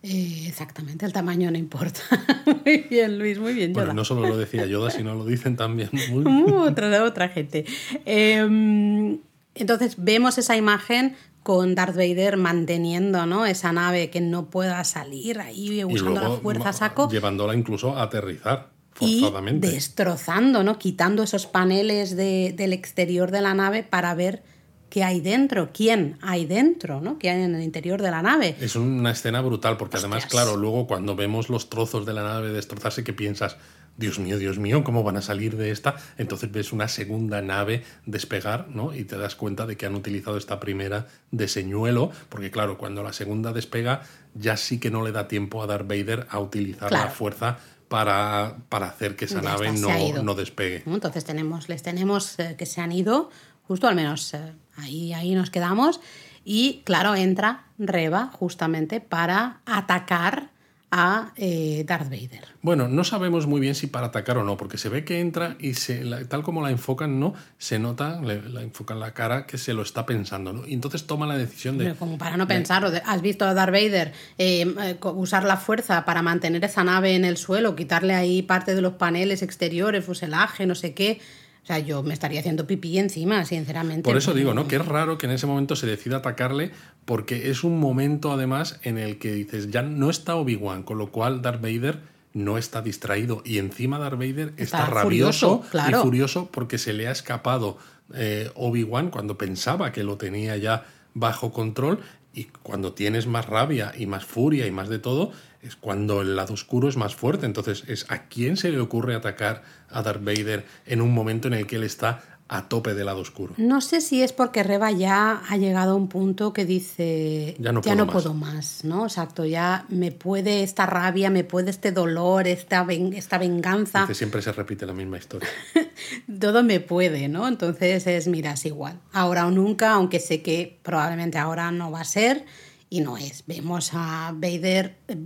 S2: Eh, exactamente, el tamaño no importa. muy bien, Luis, muy bien.
S1: Bueno, no solo lo decía Yoda, sino lo dicen también muy...
S2: Uh, otra, otra gente. Eh, entonces vemos esa imagen con Darth Vader manteniendo ¿no? esa nave que no pueda salir ahí
S1: y
S2: usando la fuerza saco
S1: llevándola incluso a aterrizar
S2: y
S1: forzadamente.
S2: destrozando, ¿no? quitando esos paneles de- del exterior de la nave para ver qué hay dentro, quién hay dentro, ¿no? qué hay en el interior de la nave.
S1: Es una escena brutal, porque además, claro, luego cuando vemos los trozos de la nave destrozarse, que piensas, Dios mío, Dios mío, ¿cómo van a salir de esta? Entonces ves una segunda nave despegar, ¿no? Y te das cuenta de que han utilizado esta primera de señuelo, porque claro, cuando la segunda despega, ya sí que no le da tiempo a Darth Vader a utilizar la fuerza para, para hacer que esa
S2: Ya
S1: nave
S2: está,
S1: no, no despegue.
S2: Entonces tenemos, les tenemos eh, que se han ido, justo al menos eh, ahí, ahí nos quedamos. Y claro, entra Reba justamente para atacar a eh, Darth Vader.
S1: Bueno, no sabemos muy bien si para atacar o no, porque se ve que entra y se, la- tal como la enfocan, no, se nota, le- la enfocan la cara que se lo está pensando, ¿no? Y entonces toma la decisión de...
S2: Pero como para no pensarlo, de- has visto a Darth Vader eh, eh, usar la fuerza para mantener esa nave en el suelo, quitarle ahí parte de los paneles exteriores, fuselaje, no sé qué. O sea, yo me estaría haciendo pipí encima, sinceramente.
S1: Por eso digo, ¿no? Que es raro que en ese momento se decida atacarle, porque es un momento además en el que dices, ya no está Obi-Wan, con lo cual Darth Vader no está distraído y encima Darth Vader está,
S2: Está
S1: rabioso
S2: furioso, claro.
S1: y furioso porque se le ha escapado eh, Obi-Wan cuando pensaba que lo tenía ya bajo control y cuando tienes más rabia y más furia y más de todo es cuando el lado oscuro es más fuerte. Entonces es a quién se le ocurre atacar a Darth Vader en un momento en el que él está a tope del lado oscuro.
S2: No sé si es porque Reba ya ha llegado a un punto que dice
S1: Ya no puedo más".
S2: puedo más, ¿no? Exacto, ya me puede esta rabia, me puede este dolor, esta, ven- esta venganza,
S1: Dice, siempre se repite la misma historia.
S2: todo me puede, ¿no? Entonces es, mira, es igual, ahora o nunca, aunque sé que probablemente ahora no va a ser y no es. Vemos a Vader eh,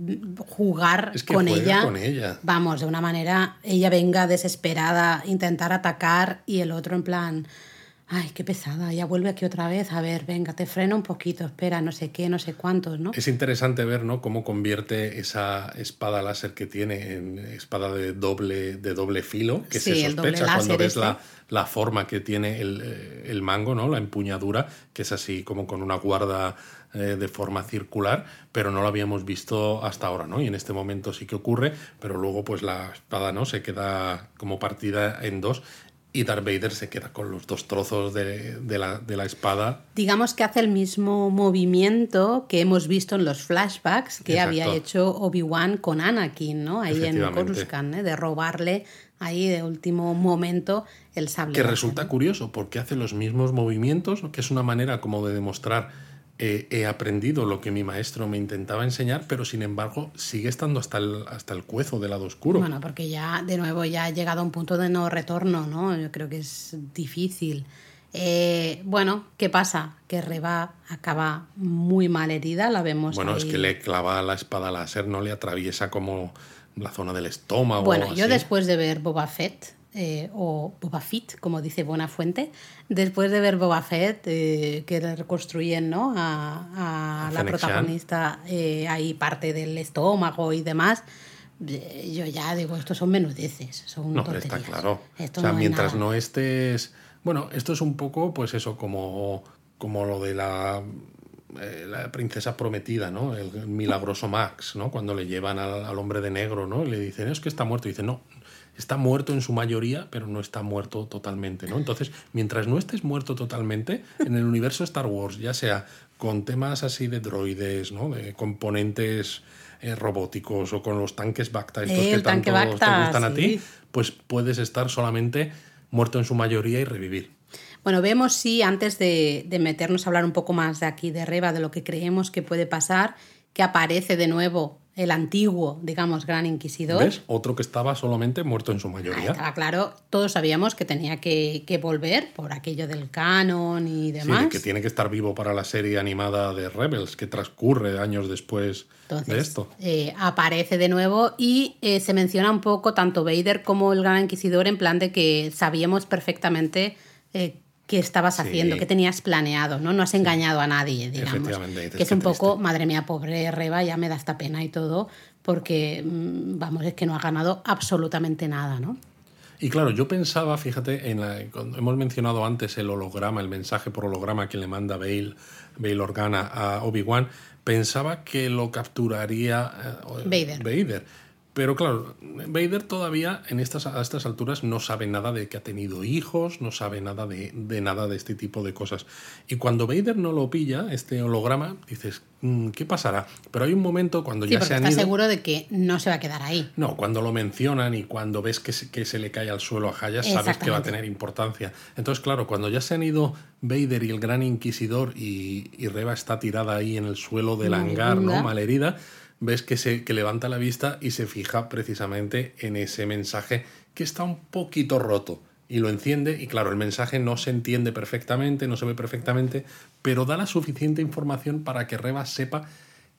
S2: jugar
S1: Es que
S2: con ella.
S1: con ella.
S2: Vamos, de una manera, ella venga desesperada, intentar atacar y el otro en plan, ay, qué pesada, ya vuelve aquí otra vez, a ver, venga, te freno un poquito, espera, no sé qué, no sé cuántos, ¿no?
S1: Es interesante ver ¿no? cómo convierte esa espada láser que tiene en espada de doble, de doble filo, que
S2: Sí,
S1: se sospecha cuando ves la, la forma que tiene el, eh, el mango, ¿no? la empuñadura, que es así como con una guarda eh, de forma circular, pero no lo habíamos visto hasta ahora, ¿no? Y en este momento sí que ocurre, pero luego pues la espada no se queda como partida en dos y Darth Vader se queda con los dos trozos de, de la, de la espada
S2: Digamos que hace el mismo movimiento que hemos visto en los flashbacks que
S1: Exacto.
S2: había hecho Obi-Wan con Anakin, ¿no? Ahí en. Coruscant, ¿eh? de robarle ahí de último momento el sable.
S1: Que resulta curioso porque hace los mismos movimientos, que es una manera como de demostrar eh, he aprendido lo que mi maestro me intentaba enseñar, pero sin embargo sigue estando hasta el, hasta el cuezo del lado oscuro.
S2: Bueno, porque ya, de nuevo, ya ha llegado a un punto de no retorno, ¿no? Yo creo que es difícil. Eh, bueno, ¿qué pasa? Que Reba acaba muy mal herida, la vemos
S1: Bueno, es
S2: ahí.
S1: que le clava la espada láser, no le atraviesa como la zona del estómago.
S2: Bueno, yo
S1: así.
S2: después de ver Boba Fett, eh, o Boba Fett, como dice Buenafuente, después de ver Boba Fett, eh, que reconstruyen ¿no? a, a la protagonista eh, ahí parte del estómago y demás, eh, yo ya digo, estos son menudeces, son
S1: No, está claro.
S2: Esto
S1: o sea,
S2: no
S1: mientras
S2: nada.
S1: no estés. Bueno, esto es un poco, pues eso, como, como lo de la, eh, la princesa prometida, ¿no? El milagroso Max, ¿no? Cuando le llevan al, al hombre de negro, ¿no? Y le dicen, es que está muerto. Y dice, no, está muerto en su mayoría, pero no está muerto totalmente, ¿no? Entonces, mientras no estés muerto totalmente, en el universo Star Wars, ya sea con temas así de droides, ¿no? De componentes eh, robóticos o con los tanques Bacta, estos que tanto te gustan a ti, pues puedes estar solamente muerto en su mayoría y revivir.
S2: Bueno, vemos sí, antes de, de meternos a hablar un poco más de aquí de Reba, de lo que creemos que puede pasar, que aparece de nuevo el antiguo, digamos, Gran Inquisidor.
S1: ¿Ves? Otro que estaba solamente muerto en su
S2: Ah,
S1: mayoría.
S2: estaba claro, todos sabíamos que tenía que, que volver por aquello del canon y
S1: Sí,
S2: demás.
S1: de que tiene que estar vivo para la serie animada de Rebels, que transcurre años después
S2: Entonces,
S1: de esto.
S2: eh, aparece de nuevo y eh, se menciona un poco tanto Vader como el Gran Inquisidor en plan de que sabíamos perfectamente eh, qué estabas
S1: Sí.
S2: haciendo, qué tenías planeado, ¿no? No has engañado a nadie, digamos. Que es un poco,
S1: triste.
S2: madre mía, pobre Reba, ya me da esta pena y todo, porque, mm, vamos, es que no ha ganado absolutamente nada, ¿no?
S1: Y claro, yo pensaba, fíjate, en la, hemos mencionado antes el holograma, el mensaje por holograma que le manda Bail, Bail Organa a Obi-Wan, pensaba que lo capturaría eh,
S2: Vader.
S1: Vader. Pero claro, Vader todavía en estas, a estas alturas no sabe nada de que ha tenido hijos, no sabe nada de, de nada de este tipo de cosas. Y cuando Vader no lo pilla, este holograma, dices, "Mm, ¿qué pasará? Pero hay un momento cuando
S2: Sí,
S1: ya se han
S2: estás
S1: ido...
S2: seguro de que no se va a quedar ahí.
S1: No, cuando lo mencionan y cuando ves que se, que se le cae al suelo a Hayas, sabes que va a tener importancia. Entonces, claro, cuando ya se han ido Vader y el Gran Inquisidor y, y Reba está tirada ahí en el suelo del hangar, ¿no?
S2: Malherida.
S1: Ves que, se, que levanta la vista y se fija precisamente en ese mensaje que está un poquito roto. Y lo enciende, y claro, el mensaje no se entiende perfectamente, no se ve perfectamente, pero da la suficiente información para que Reba sepa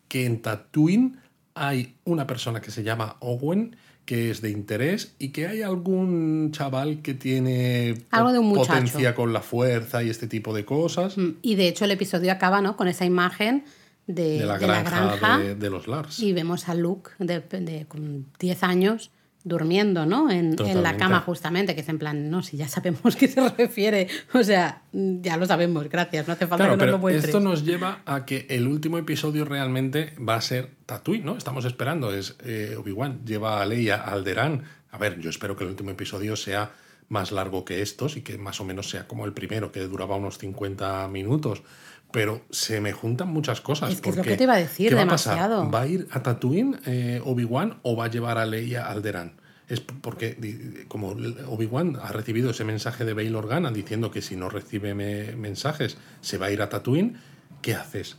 S1: que en Tatooine hay una persona que se llama Owen, que es de interés, y que hay algún chaval que tiene
S2: Algo de un
S1: potencia con la fuerza y este tipo de cosas.
S2: Mm, Y de hecho el episodio acaba ¿no? con esa imagen de,
S1: De la
S2: de
S1: granja,
S2: granja
S1: de, de los Lars.
S2: y vemos a Luke de, de- con 10 años durmiendo, ¿no? En, en, la cama justamente, que es en plan, no, si ya sabemos qué se refiere, o sea, ya lo sabemos, gracias, no hace falta
S1: Claro,
S2: que nos
S1: pero
S2: lo muestres.
S1: esto nos lleva a que el último episodio realmente va a ser Tatooine, ¿no? Estamos esperando, es eh, Obi-Wan lleva a Leia a Alderaan. A ver, yo espero que el último episodio sea más largo que estos y que más o menos sea como el primero, que duraba unos 50 minutos. Pero se me juntan muchas cosas.
S2: Es que es lo
S1: porque,
S2: que te iba a decir,
S1: ¿qué va a pasar?
S2: demasiado.
S1: ¿Va a ir a Tatooine eh, Obi-Wan o va a llevar a Leia a Alderaan? Es porque como Obi-Wan ha recibido ese mensaje de Bail Organa diciendo que si no recibe me- mensajes se va a ir a Tatooine, ¿qué haces?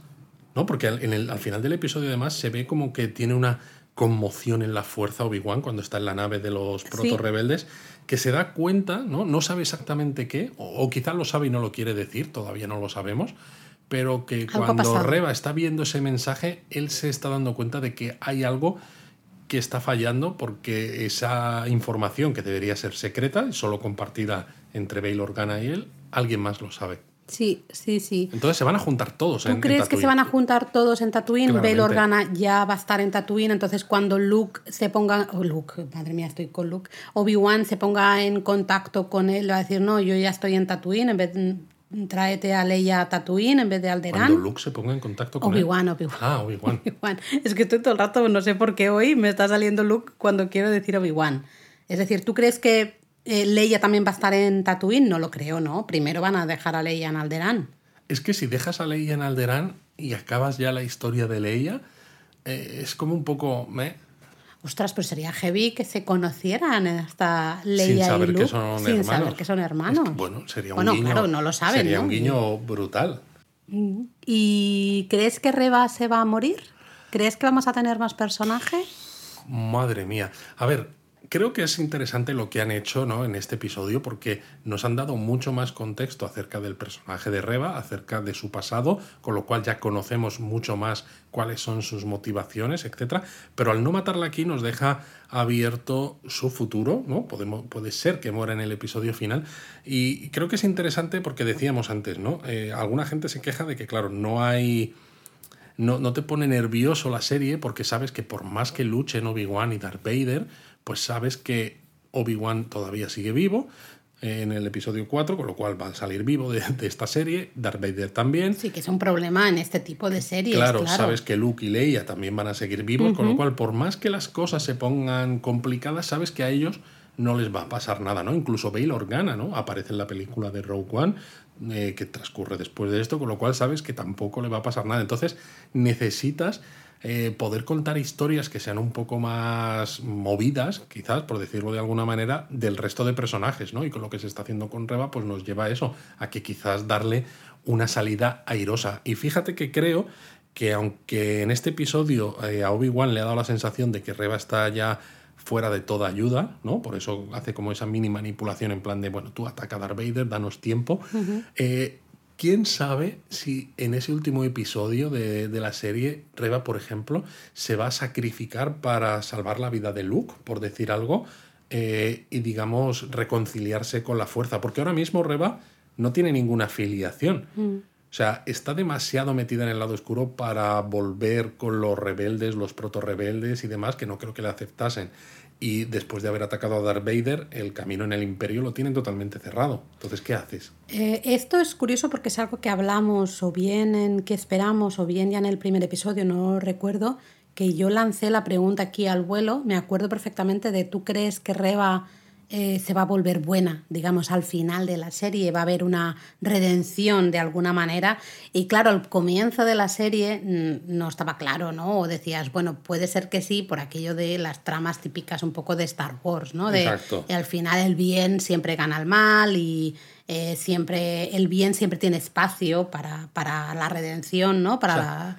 S1: ¿No? Porque al, en el- al final del episodio además se ve como que tiene una conmoción en la fuerza Obi-Wan cuando está en la nave de los proto-rebeldes, que se da cuenta, ¿no? No sabe exactamente qué, o, o quizá lo sabe y no lo quiere decir, todavía no lo sabemos, pero que cuando. Reba está viendo ese mensaje, él se está dando cuenta de que hay algo que está fallando porque esa información que debería ser secreta y solo compartida entre Bail Organa y él, alguien más lo sabe.
S2: Sí, sí, sí.
S1: Entonces se van a juntar todos.
S2: ¿Tú
S1: en, en
S2: crees que se van a juntar todos en Tatooine? Bail
S1: Claramente.
S2: Organa ya va a estar en Tatooine, entonces cuando Luke se ponga, oh, Luke, madre mía, estoy con Luke, Obi-Wan se ponga en contacto con él, va a decir, no, yo ya estoy en Tatooine, en vez de tráete a Leia a Tatooine en vez de
S1: Cuando
S2: Alderaan.
S1: Luke se ponga en contacto con.
S2: Obi-Wan, Obi-Wan.
S1: Ah, Obi-Wan.
S2: Obi-Wan. Es que estoy todo el rato, no sé por qué hoy me está saliendo Luke cuando quiero decir Obi-Wan. Es decir, ¿tú crees que eh, Leia también va a estar en Tatooine? No lo creo, ¿no? Primero van a dejar a Leia en Alderaan.
S1: Es que si dejas a Leia en Alderaan y acabas ya la historia de Leia, eh, es como un poco... ¿eh?
S2: Ostras, pues sería heavy que se conocieran hasta Leia
S1: sin
S2: y
S1: saber
S2: Luke
S1: que son
S2: sin
S1: hermanos.
S2: saber que son hermanos.
S1: Es que, bueno, sería un
S2: Bueno,
S1: guiño.
S2: claro, no lo saben,
S1: Sería
S2: ¿no?
S1: un guiño brutal.
S2: ¿Y crees que Reba se va a morir? ¿Crees que vamos a tener más personajes?
S1: Madre mía. A ver, creo que es interesante lo que han hecho ¿no? en este episodio porque nos han dado mucho más contexto acerca del personaje de Reba, acerca de su pasado, con lo cual ya conocemos mucho más cuáles son sus motivaciones, etc. Pero al no matarla aquí nos deja abierto su futuro, ¿no? Podemos, puede ser que muera en el episodio final. Y creo que es interesante porque decíamos antes, ¿no? Eh, alguna gente se queja de que, claro, no hay no, no te pone nervioso la serie porque sabes que por más que luchen Obi-Wan y Darth Vader, pues sabes que Obi-Wan todavía sigue vivo eh, en el episodio 4, con lo cual va a salir vivo de, de esta serie, Darth Vader también.
S2: Sí, que es un problema en este tipo de series.
S1: Claro,
S2: Claro,
S1: sabes que Luke y Leia también van a seguir vivos, con lo cual, por más que las cosas se pongan complicadas, sabes que a ellos no les va a pasar nada, ¿no? Incluso Bail Organa, ¿no? Aparece en la película de Rogue One, eh, que transcurre después de esto, con lo cual sabes que tampoco le va a pasar nada. Entonces, necesitas eh, poder contar historias que sean un poco más movidas, quizás, por decirlo de alguna manera, del resto de personajes, ¿no? Y con lo que se está haciendo con Reba, pues nos lleva a eso, a que quizás darle una salida airosa. Y fíjate que creo que aunque en este episodio eh, a Obi-Wan le ha dado la sensación de que Reba está ya fuera de toda ayuda, ¿no? Por eso hace como esa mini manipulación en plan de, bueno, tú ataca a Darth Vader, danos tiempo. Eh, ¿Quién sabe si en ese último episodio de, de la serie, Reba, por ejemplo, se va a sacrificar para salvar la vida de Luke, por decir algo, eh, y digamos reconciliarse con la fuerza? Porque ahora mismo Reba no tiene ninguna afiliación. O sea, está demasiado metida en el lado oscuro para volver con los rebeldes, los proto-rebeldes y demás, que no creo que le aceptasen. Y después de haber atacado a Darth Vader, el camino en el imperio lo tienen totalmente cerrado. Entonces, ¿qué haces?
S2: Eh, esto es curioso porque es algo que hablamos o bien en qué esperamos o bien ya en el primer episodio, no recuerdo, que yo lancé la pregunta aquí al vuelo, me acuerdo perfectamente de ¿tú crees que Reba eh, se va a volver buena, digamos, al final de la serie? ¿Va a haber una redención de alguna manera? Y claro, al comienzo de la serie mm, no estaba claro, ¿no? O decías, bueno, puede ser que sí, por aquello de las tramas típicas un poco de Star Wars, ¿no? De,
S1: Exacto.
S2: y al final el bien siempre gana al mal y eh, siempre el bien siempre tiene espacio para, para la redención, ¿no? Para
S1: O sea,
S2: la-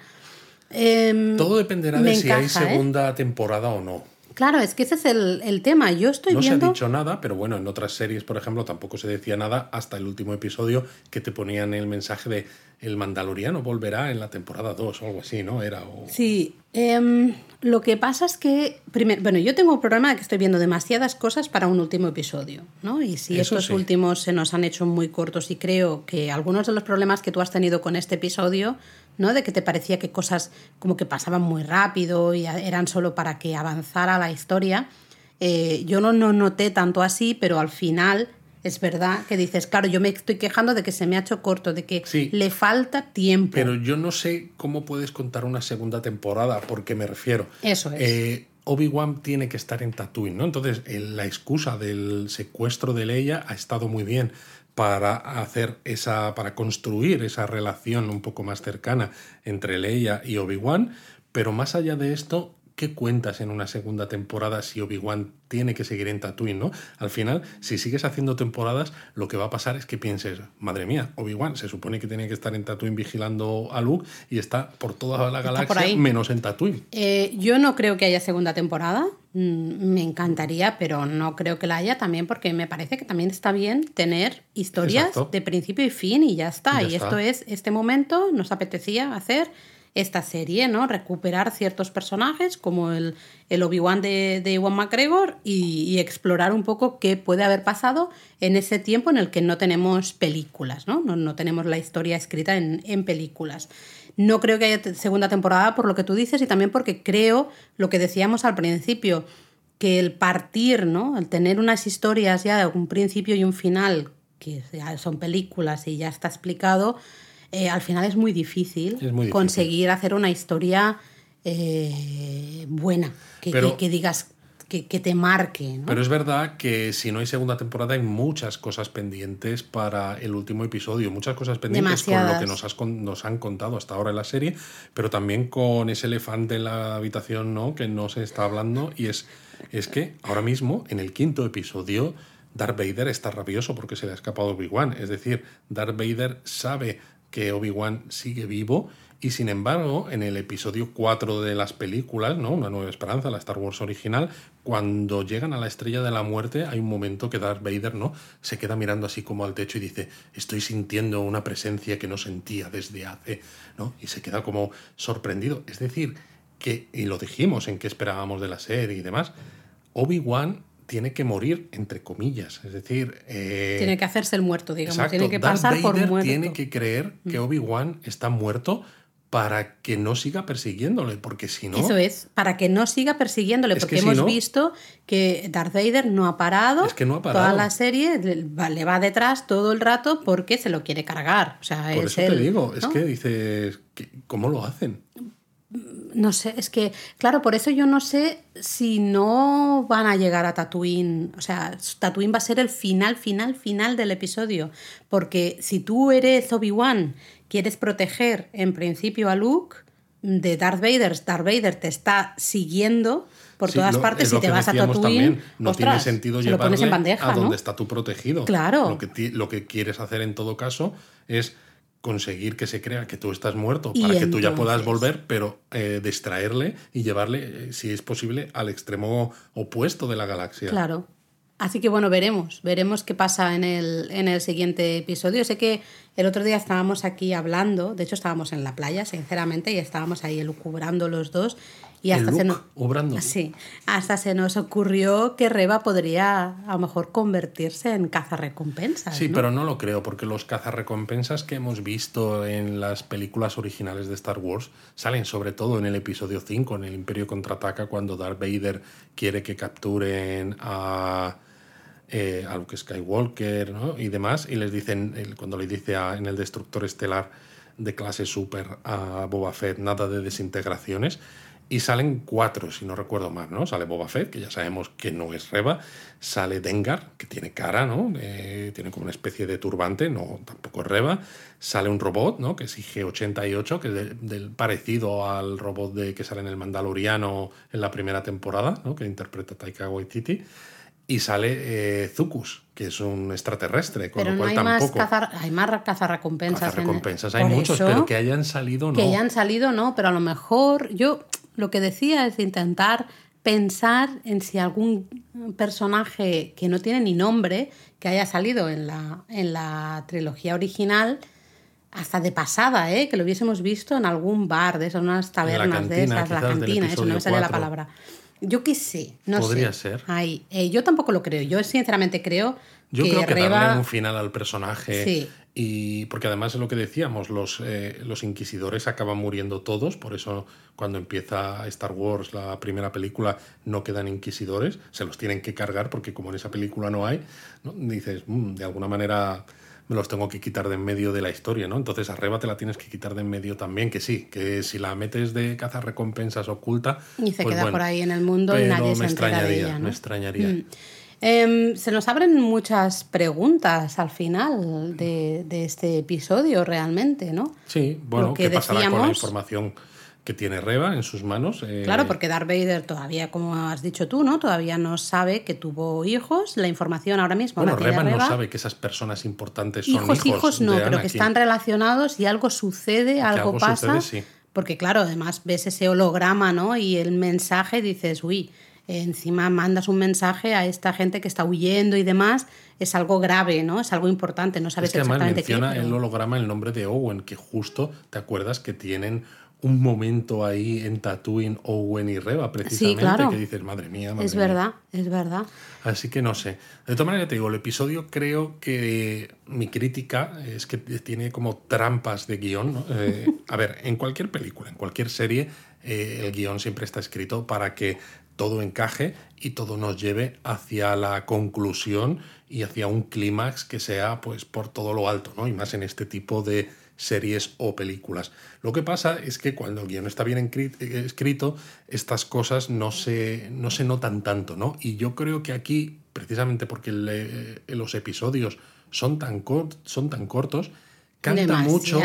S2: Em,
S1: Todo dependerá de si hay
S2: encaja, ¿eh?
S1: segunda temporada o no.
S2: Claro, es que ese es el, el tema. Yo estoy
S1: No se
S2: viendo.
S1: ha dicho nada, pero bueno, en otras series, por ejemplo, tampoco se decía nada hasta el último episodio que te ponían el mensaje de el Mandaloriano volverá en la temporada 2 o algo así, ¿no? Era o-
S2: Sí, em, lo que pasa es que, primero, bueno, yo tengo un problema de que estoy viendo demasiadas cosas para un último episodio, ¿no? Y si
S1: Eso
S2: estos
S1: sí.
S2: últimos se nos han hecho muy cortos y creo que algunos de los problemas que tú has tenido con este episodio, ¿no? De que te parecía que cosas como que pasaban muy rápido y eran solo para que avanzara la historia, eh, yo no, no noté tanto así, pero al final es verdad que dices, claro, yo me estoy quejando de que se me ha hecho corto, de que
S1: Sí.
S2: le falta tiempo.
S1: Pero yo no sé cómo puedes contar una segunda temporada, porque me refiero.
S2: Eso es.
S1: Eh, Obi-Wan tiene que estar en Tatooine, ¿no? Entonces, el- la excusa del secuestro de Leia ha estado muy bien para hacer esa, para construir esa relación un poco más cercana entre Leia y Obi-Wan, pero más allá de esto, ¿qué cuentas en una segunda temporada si Obi-Wan tiene que seguir en Tatooine, ¿no? Al final, si sigues haciendo temporadas, lo que va a pasar es que pienses, madre mía, Obi-Wan se supone que tiene que estar en Tatooine vigilando a Luke y está por toda la galaxia menos en Tatooine.
S2: Eh, yo no creo que haya segunda temporada. Mm, Me encantaría, pero no creo que la haya también porque me parece que también está bien tener historias
S1: Exacto.
S2: de principio y fin y ya está.
S1: Y ya
S2: y
S1: está.
S2: esto es este momento, nos apetecía hacer esta serie, ¿no? Recuperar ciertos personajes como el, el Obi-Wan de, de Ewan McGregor y, y explorar un poco qué puede haber pasado en ese tiempo en el que no tenemos películas, ¿no? No, no tenemos la historia escrita en, en películas. No creo que haya segunda temporada por lo que tú dices y también porque creo lo que decíamos al principio, que el partir, ¿no? El tener unas historias ya de un principio y un final, que son películas y ya está explicado, eh, al final es muy difícil,
S1: Es muy difícil.
S2: conseguir hacer una historia eh, buena, que,
S1: Pero-
S2: que- que digas, que, que te marque, ¿no?
S1: Pero es verdad que si no hay segunda temporada hay muchas cosas pendientes para el último episodio, muchas cosas pendientes con lo que nos, has con- nos han contado hasta ahora en la serie, pero también con ese elefante en la habitación ¿no? que no se está hablando y es, es que ahora mismo en el quinto episodio Darth Vader está rabioso porque se le ha escapado Obi-Wan, es decir, Darth Vader sabe que Obi-Wan sigue vivo y sin embargo, en el episodio 4 de las películas, ¿no? Una nueva esperanza, la Star Wars original, cuando llegan a la estrella de la muerte, hay un momento que Darth Vader, ¿no? Se queda mirando así como al techo y dice, estoy sintiendo una presencia que no sentía desde hace, ¿no? Y se queda como sorprendido. Es decir, que, y lo dijimos en qué esperábamos de la serie y demás, Obi-Wan tiene que morir, entre comillas. Es decir, eh,
S2: tiene que hacerse el muerto, digamos,
S1: Exacto.
S2: tiene que
S1: Darth
S2: pasar por muerto. Mm.
S1: tiene que creer que Obi-Wan está muerto para que no siga persiguiéndole, porque si no...
S2: Eso es, para que no siga persiguiéndole, porque
S1: que si
S2: hemos
S1: no-
S2: visto que Darth Vader no ha parado.
S1: Es que no ha parado.
S2: Toda la serie le va, detrás todo el rato porque se lo quiere cargar. O sea,
S1: Por
S2: es
S1: eso te digo, es que dices, ¿cómo lo hacen?
S2: No sé, es que, claro, por eso yo no sé si no van a llegar a Tatooine. O sea, Tatooine va a ser el final, final, final del episodio. Porque si tú eres Obi-Wan, quieres proteger en principio a Luke de Darth Vader, Darth Vader te está siguiendo por
S1: Sí,
S2: todas partes
S1: es
S2: y te vas a Tatooine.
S1: también, No tiene sentido
S2: se lo pones en
S1: llevarle
S2: bandeja,
S1: a
S2: ¿no?
S1: donde está tu protegido.
S2: Claro.
S1: Lo que, lo que quieres hacer en todo caso es conseguir que se crea que tú estás muerto para que tú ya puedas volver, pero eh, distraerle y llevarle, eh, si es posible, al extremo opuesto de la galaxia.
S2: Claro. Así que bueno, veremos, veremos qué pasa en el, en el siguiente episodio. Sé que el otro día estábamos aquí hablando, de hecho estábamos en la playa, sinceramente, y estábamos ahí elucubrando los dos. Y
S1: El
S2: hasta se,
S1: Luke
S2: no-
S1: o Brandon.
S2: sí, hasta se nos ocurrió que Reba podría a lo mejor convertirse en cazarrecompensas.
S1: Sí,
S2: ¿no?
S1: pero no lo creo, porque los cazarrecompensas que hemos visto en las películas originales de Star Wars salen sobre todo en el episodio 5, en el Imperio Contraataca, cuando Darth Vader quiere que capturen a, eh, a Luke Skywalker ¿no? y demás, y les dicen, el- cuando le dice a- en el Destructor Estelar de clase super a Boba Fett, nada de desintegraciones, y salen cuatro, si no recuerdo mal, ¿no? Sale Boba Fett, que ya sabemos que no es Reba. Sale Dengar, que tiene cara, ¿no? Eh, tiene como una especie de turbante, no, tampoco es Reba. Sale un robot, ¿no? Que es IG-88, que es de- del parecido al robot de, que sale en el Mandaloriano en la primera temporada, ¿no? Que interpreta Taika Waititi. Y sale eh, Zucus, que es un extraterrestre, con
S2: Pero
S1: lo
S2: no
S1: cual
S2: hay
S1: tampoco...
S2: más, cazar, hay más cazarrecompensas. en-
S1: Cazarrecompensas hay muchos,
S2: eso-
S1: pero que hayan salido no.
S2: Que ya han salido, no, pero a lo mejor yo lo que decía es intentar pensar en si algún personaje que no tiene ni nombre, que haya salido en la, en la trilogía original, hasta de pasada, ¿eh? que lo hubiésemos visto en algún bar de esas, unas tabernas de esas, la cantina, eso no me sale la
S1: cuatro.
S2: palabra. Yo qué sé, no
S1: Podría
S2: sé.
S1: ser.
S2: Ay, eh, yo tampoco lo creo. Yo sinceramente creo,
S1: Yo
S2: que
S1: creo que
S2: Reba-
S1: darle un final al personaje.
S2: Sí.
S1: Y porque además es lo que decíamos, los, eh, los inquisidores acaban muriendo todos, por eso cuando empieza Star Wars, la primera película, no quedan inquisidores, se los tienen que cargar porque como en esa película no hay, ¿no? dices, "Mm, de alguna manera me los tengo que quitar de en medio de la historia, ¿no? Entonces a Reba te la tienes que quitar de en medio también, que sí, que si la metes de cazar recompensas oculta...
S2: Y se
S1: pues
S2: queda
S1: bueno,
S2: por ahí en el mundo y nadie se
S1: me
S2: de
S1: extrañaría,
S2: ella, ¿no?
S1: me extrañaría.
S2: Mm. Em, se nos abren muchas preguntas al final de, de este episodio, realmente, ¿no?
S1: Sí, bueno,
S2: Lo que
S1: ¿qué pasará con la
S2: decíamos-
S1: información que tiene Reba en sus manos? Eh,
S2: Claro, porque Darth Vader todavía, como has dicho tú, ¿no? Todavía no sabe que tuvo hijos. La información ahora mismo
S1: Bueno, Reba,
S2: Reba.
S1: no sabe que esas personas importantes son
S2: hijos,
S1: hijos,
S2: hijos no,
S1: de
S2: pero que están relacionados y algo sucede, algo,
S1: algo
S2: pasa.
S1: sucede, sí.
S2: Porque claro, además ves ese holograma, ¿no? Y el mensaje dices, uy, encima mandas un mensaje a esta gente que está huyendo y demás, es algo grave, ¿no? Es algo importante, no sabes
S1: Es que
S2: exactamente qué.
S1: menciona
S2: pero-
S1: el holograma el nombre de Owen, que justo te acuerdas que tienen un momento ahí en Tatooine, Owen y Reba, precisamente,
S2: claro.
S1: que dices, madre mía, madre
S2: Es
S1: mía".
S2: verdad, es verdad.
S1: Así que no sé. De todas maneras, te digo, el episodio creo que mi crítica es que tiene como trampas de guion. ¿no? Eh, a ver, en cualquier película, en cualquier serie, eh, el guion siempre está escrito para que todo encaje y todo nos lleve hacia la conclusión y hacia un clímax que sea pues por todo lo alto, ¿no? Y más en este tipo de series o películas. Lo que pasa es que cuando el guion está bien eh, escrito, estas cosas no se, no se notan tanto, ¿no? Y yo creo que aquí, precisamente porque eh, los episodios son tan, son tan cortos, canta mucho,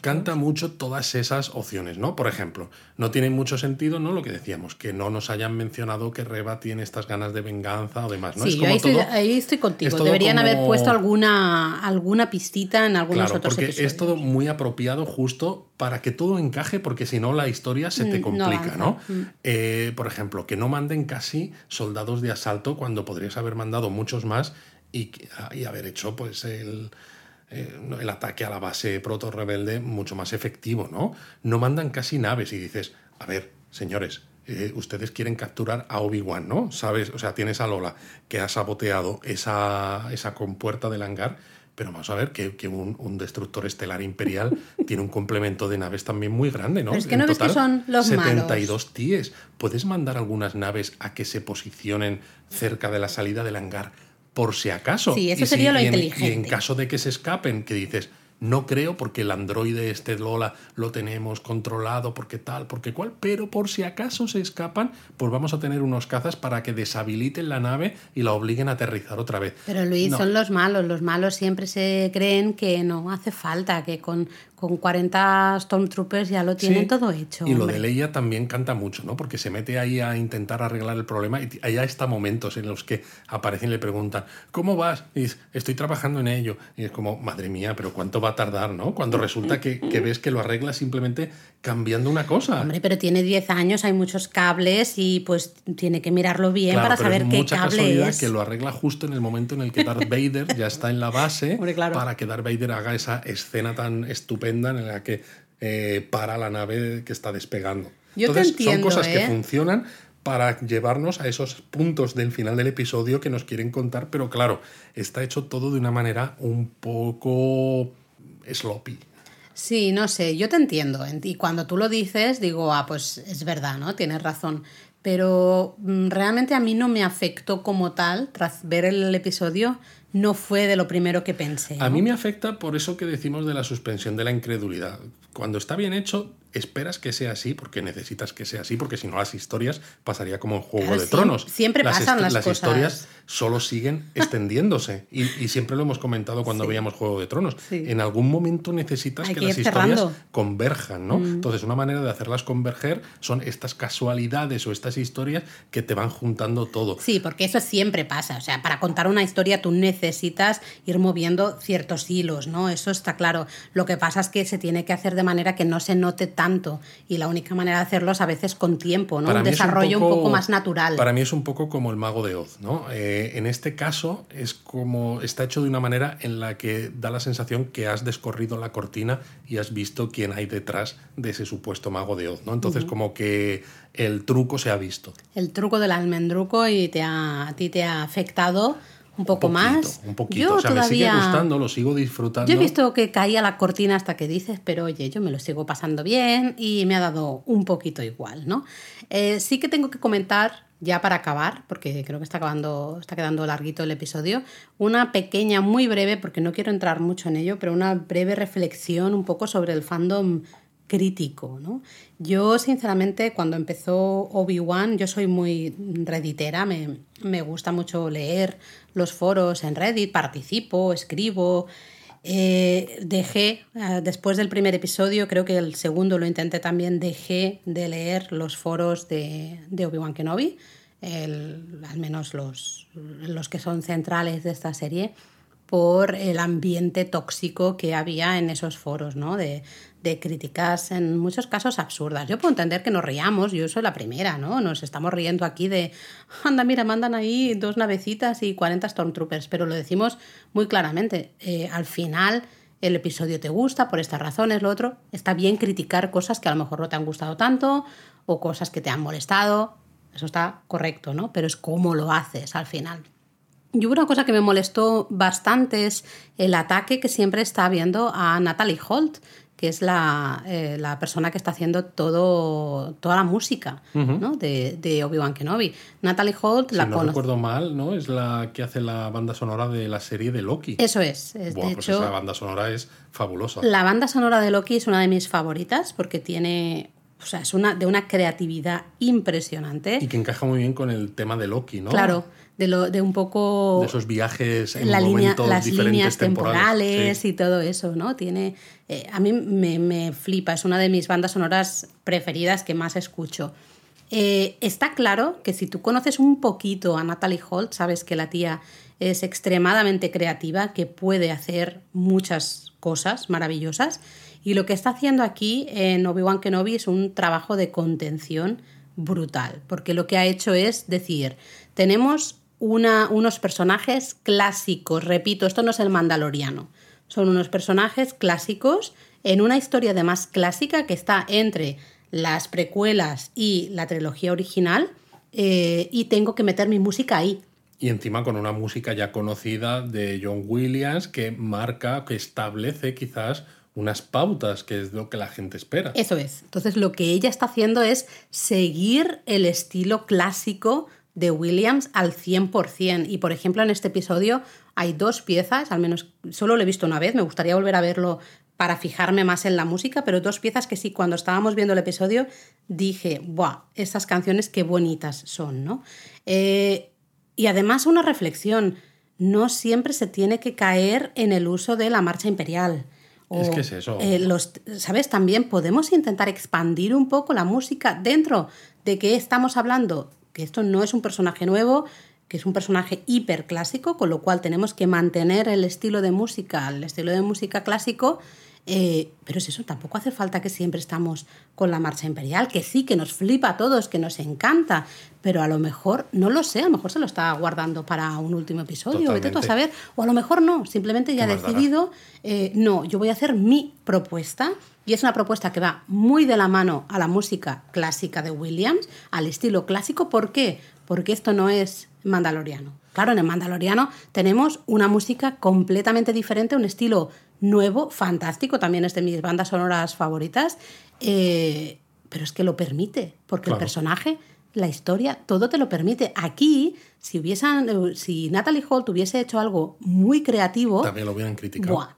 S1: canta mucho todas esas opciones, ¿no? Por ejemplo, no tiene mucho sentido, ¿no? Lo que decíamos, que no nos hayan mencionado que Reba tiene estas ganas de venganza o demás, ¿no?
S2: Sí,
S1: es como
S2: ahí, estoy,
S1: todo-
S2: ahí estoy contigo.
S1: es todo
S2: Deberían haber puesto alguna, alguna pistita en algunos
S1: Claro,
S2: otros
S1: porque
S2: episodios.
S1: es todo muy apropiado justo para que todo encaje, porque si no la historia se te
S2: Mm, no
S1: complica. ¿no?
S2: Mm.
S1: Eh, por ejemplo, que no manden casi soldados de asalto cuando podrías haber mandado muchos más y, y haber hecho pues el, eh, el ataque a la base proto-rebelde mucho más efectivo, ¿no? No mandan casi naves y dices, a ver, señores, eh, ustedes quieren capturar a Obi-Wan, ¿no? ¿Sabes? O sea, tienes a Lola que ha saboteado esa, esa compuerta del hangar, pero vamos a ver que, que un, un destructor estelar imperial tiene un complemento de naves también muy grande, ¿no?
S2: Pero es que
S1: En
S2: no ves que son los
S1: 72 tíes. ¿Puedes mandar algunas naves a que se posicionen cerca de la salida del hangar por si acaso?
S2: Sí, eso
S1: Y
S2: sería lo
S1: y en-
S2: inteligente.
S1: Y en caso de que se escapen, que dices, no creo porque el androide este Lola lo tenemos controlado, porque tal, porque cual, pero por si acaso se escapan, pues vamos a tener unos cazas para que deshabiliten la nave y la obliguen a aterrizar otra vez.
S2: Pero Luis,
S1: No.
S2: son los malos. Los malos siempre se creen que no hace falta, que con, con 40 Stormtroopers ya lo tienen
S1: Sí.
S2: todo hecho.
S1: Y lo de Leia también canta mucho, ¿no? Porque se mete ahí a intentar arreglar el problema y hay hasta momentos en los que aparecen y le preguntan, ¿cómo vas? Y dice, estoy trabajando en ello. Y es como, madre mía, pero ¿cuánto va a tardar, no? Cuando resulta que, que ves que lo arregla simplemente cambiando una cosa.
S2: Hombre, pero tiene 10 años, hay muchos cables y pues tiene que mirarlo bien
S1: Claro,
S2: para
S1: pero
S2: saber
S1: es
S2: qué
S1: mucha
S2: cable
S1: casualidad
S2: es.
S1: que lo arregla justo en el momento en el que Darth Vader ya está en la base
S2: Hombre, claro.
S1: para que Darth Vader haga esa escena tan estupenda en la que eh, para la nave que está despegando.
S2: Yo te
S1: Entonces
S2: entiendo,
S1: son cosas que
S2: ¿eh?
S1: funcionan para llevarnos a esos puntos del final del episodio que nos quieren contar, pero claro, está hecho todo de una manera un poco sloppy.
S2: Sí, no sé, yo te entiendo. en- Y cuando tú lo dices, digo, ah, pues es verdad, ¿no? Tienes razón. Pero mm, realmente a mí no me afectó como tal, tras ver el episodio, no fue de lo primero que pensé.
S1: A mí me afecta por eso que decimos de la suspensión de la incredulidad. Cuando está bien hecho, esperas que sea así porque necesitas que sea así, porque si no las historias pasaría como en Juego
S2: Claro,
S1: de Tronos.
S2: siempre
S1: las
S2: pasan las
S1: las
S2: cosas.
S1: historias solo siguen extendiéndose y, y siempre lo hemos comentado cuando
S2: Sí.
S1: veíamos Juego de Tronos.
S2: Sí.
S1: En algún momento necesitas
S2: Hay
S1: que,
S2: que
S1: las historias.
S2: Mm.
S1: converjan, ¿no? Entonces una manera de hacerlas converger son estas casualidades o estas historias que te van juntando todo.
S2: Sí, porque eso siempre pasa. O sea, para contar una historia tú necesitas ir moviendo ciertos hilos, ¿no? Eso está claro. Lo que pasa es que se tiene que hacer de manera que no se note tanto. Y la única manera de hacerlo es a veces con tiempo, ¿no?
S1: Para
S2: un
S1: mí es
S2: desarrollo un poco, más natural.
S1: Para mí es un poco como el mago de Oz, ¿no? Eh, en este caso es como está hecho de una manera en la que da la sensación que has descorrido la cortina y has visto quién hay detrás de ese supuesto mago de Oz, ¿no? Entonces como que el truco se ha visto.
S2: El truco del almendruco y te ha, a ti te ha afectado un poco más.
S1: Un poquito. o sea, me sigue gustando, lo sigo disfrutando.
S2: Yo he visto que caía la cortina hasta que dices, pero oye, yo me lo sigo pasando bien y me ha dado un poquito igual, ¿no? Eh, sí que tengo que comentar, ya para acabar, porque creo que está acabando, está quedando larguito el episodio, una pequeña, muy breve, porque no quiero entrar mucho en ello, pero una breve reflexión un poco sobre el fandom crítico. ¿no? Yo, sinceramente, cuando empezó Obi-Wan, yo soy muy redditera, me, me, gusta mucho leer los foros en Reddit, participo, escribo. Eh, dejé, eh, después del primer episodio, creo que el segundo lo intenté también, dejé de leer los foros de, de Obi-Wan Kenobi, al menos los, los que son centrales de esta serie por el ambiente tóxico que había en esos foros, ¿no? De, de críticas en muchos casos absurdas. Yo puedo entender que nos riamos, yo soy la primera, ¿no? Nos estamos riendo aquí de, anda, mira, mandan ahí dos navecitas y 40 Stormtroopers, pero lo decimos muy claramente. Eh, al final el episodio te gusta por estas razones, lo otro. Está bien criticar cosas que a lo mejor no te han gustado tanto o cosas que te han molestado. Eso está correcto, ¿no? Pero es cómo lo haces al final. Y una cosa que me molestó bastante es el ataque que siempre está habiendo a Natalie Holt, que es la, eh, la, persona que está haciendo todo, toda la música ¿no? de, de Obi-Wan Kenobi. Natalie Holt,
S1: si
S2: la
S1: no recuerdo mal, ¿no? Es la que hace la banda sonora de la serie de Loki.
S2: Eso es. es de
S1: pues
S2: hecho,
S1: esa banda sonora es fabulosa.
S2: La banda sonora de Loki es una de mis favoritas porque tiene o sea, es una, de una creatividad impresionante.
S1: Y que encaja muy bien con el tema de Loki, ¿no?
S2: Claro, de, lo, de un poco...
S1: De esos viajes en la momentos
S2: las líneas temporales,
S1: sí.
S2: y todo eso, ¿no? Tiene... Eh, a mí me, me, flipa, es una de mis bandas sonoras preferidas que más escucho. Eh, está claro que si tú conoces un poquito a Natalie Holt, sabes que la tía es extremadamente creativa, que puede hacer muchas cosas maravillosas y lo que está haciendo aquí en Obi-Wan Kenobi es un trabajo de contención brutal, porque lo que ha hecho es decir, tenemos una, unos personajes clásicos, repito, esto no es el mandaloriano, son unos personajes clásicos en una historia además clásica que está entre las precuelas y la trilogía original eh, y tengo que meter mi música ahí.
S1: Y encima con una música ya conocida de John Williams que marca, que establece quizás unas pautas, que es lo que la gente espera.
S2: Eso es. Entonces lo que ella está haciendo es seguir el estilo clásico de Williams al 100%. Y por ejemplo en este episodio hay dos piezas, al menos solo lo he visto una vez, me gustaría volver a verlo para fijarme más en la música, pero dos piezas que sí, cuando estábamos viendo el episodio dije, ¡buah! Estas canciones qué bonitas son, ¿no? Eh, y además una reflexión, no siempre se tiene que caer en el uso de la marcha imperial
S1: es que es eso.
S2: Eh, los, ¿Sabes? También podemos intentar expandir un poco la música dentro de que estamos hablando, que esto no es un personaje nuevo, que es un personaje hiper clásico, con lo cual tenemos que mantener el estilo de música, el estilo de música clásico, eh, pero es eso, tampoco hace falta que siempre estamos con la marcha imperial, que sí, que nos flipa a todos, que nos encanta, pero a lo mejor, no lo sé, a lo mejor se lo está guardando para un último episodio, vete tú a saber, o a lo mejor no, simplemente ya ha decidido, eh, no, yo voy a hacer mi propuesta. Y es una propuesta que va muy de la mano a la música clásica de Williams, al estilo clásico. ¿Por qué? Porque esto no es mandaloriano. Claro, en el mandaloriano tenemos una música completamente diferente, un estilo nuevo, fantástico, también es de mis bandas sonoras favoritas, eh, pero es que lo permite, porque claro. el personaje, la historia, todo te lo permite. Aquí, si hubiesen, si Natalie Holt hubiese hecho algo muy creativo...
S1: También lo hubieran criticado.
S2: Buah,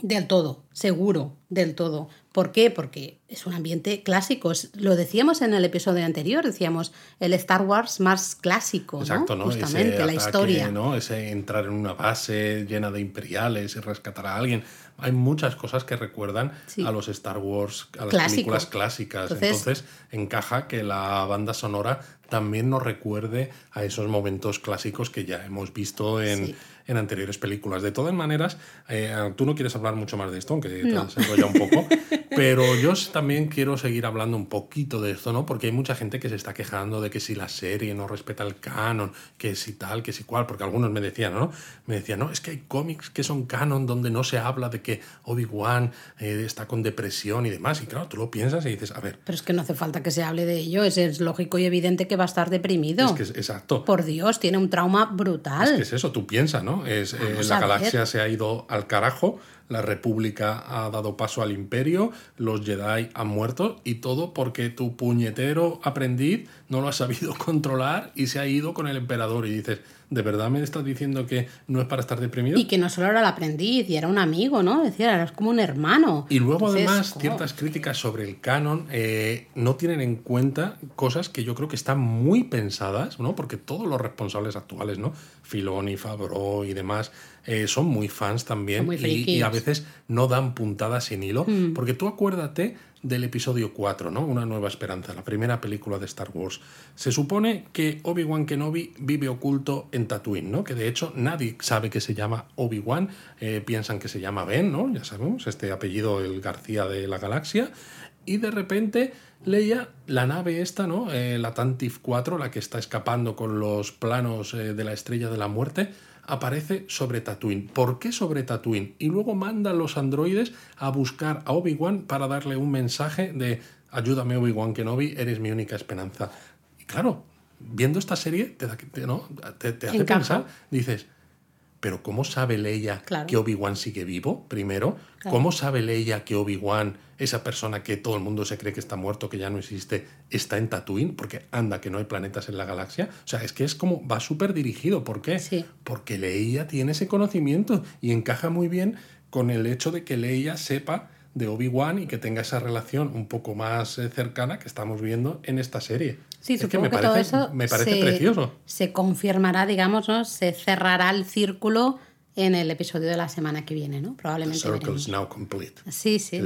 S2: del todo, seguro, del todo. ¿Por qué? Porque es un ambiente clásico. Lo decíamos en el episodio anterior, decíamos el Star Wars más clásico,
S1: Exacto,
S2: ¿no?
S1: ¿no?
S2: Justamente,
S1: Ese
S2: la
S1: ataque,
S2: historia.
S1: ¿no? Ese entrar en una base llena de imperiales y rescatar a alguien. Hay muchas cosas que recuerdan
S2: Sí.
S1: a los Star Wars, a las
S2: Clásico.
S1: películas clásicas.
S2: Entonces-
S1: Entonces, encaja que la banda sonora también nos recuerde a esos momentos clásicos que ya hemos visto en,
S2: Sí.
S1: En anteriores películas. De todas maneras, eh, tú no quieres hablar mucho más de esto, aunque te has enrollado un poco, pero yo también quiero seguir hablando un poquito de esto, ¿no? Porque hay mucha gente que se está quejando de que si la serie no respeta el canon, que si tal, que si cual, porque algunos me decían, ¿no? Me decían, no, es que hay cómics que son canon donde no se habla de que Obi-Wan eh, está con depresión y demás. Y claro, tú lo piensas y dices, a ver.
S2: Pero es que no hace falta que se hable de ello, es, es lógico y evidente que va a estar deprimido.
S1: Es que es, exacto.
S2: Por Dios, tiene un trauma brutal.
S1: Es que es eso, tú piensas, ¿no? Es, eh, la galaxia se ha ido al carajo la República ha dado paso al Imperio, los Jedi han muerto y todo porque tu puñetero aprendiz no lo ha sabido controlar y se ha ido con el emperador y dices, ¿de verdad me estás diciendo que no es para estar deprimido?
S2: Y que no solo era el aprendiz, y era un amigo, ¿no? Decía, era como un hermano.
S1: Y luego además ciertas críticas sobre el canon eh, no tienen en cuenta cosas que yo creo que están muy pensadas, ¿no? Porque todos los responsables actuales, ¿no? Filoni, Fabro y demás, eh, son muy fans también y, a veces no dan puntadas sin hilo, mm. porque tú acuérdate del episodio 4, ¿no? Una nueva esperanza, la primera película de Star Wars. Se supone que Obi-Wan Kenobi vive oculto en Tatooine, ¿no? Que de hecho nadie sabe que se llama Obi-Wan, eh, piensan que se llama Ben, ¿no? Ya sabemos, este apellido, el García de la Galaxia, y de repente Leia, la nave esta, ¿no? Eh, la Tantif 4, la que está escapando con los planos de la Estrella de la Muerte, aparece sobre Tatooine. ¿Por qué sobre Tatooine? Y luego manda a los androides a buscar a Obi-Wan para darle un mensaje de ayúdame Obi-Wan Kenobi, eres mi única esperanza. Y claro, viendo esta serie te, da, ¿no? te, te hace pensar, dices, pero ¿cómo sabe Leia que Obi-Wan sigue vivo? Primero, ¿cómo sabe Leia que Obi-Wan, esa persona que todo el mundo se cree que está muerto, que ya no existe, está en Tatooine? Porque anda, que no hay planetas en la galaxia. O sea, es que es como, va súper dirigido. ¿Por qué? Porque Leia tiene ese conocimiento y encaja muy bien con el hecho de que Leia sepa de Obi-Wan y que tenga esa relación un poco más eh, cercana que estamos viendo en esta serie.
S2: Sí, es que me parece, todo eso
S1: me parece precioso.
S2: Se confirmará, digamos, ¿no? se cerrará el círculo en el episodio de la semana que viene, ¿no? Probablemente.
S1: The circle is now complete.
S2: Sí, sí.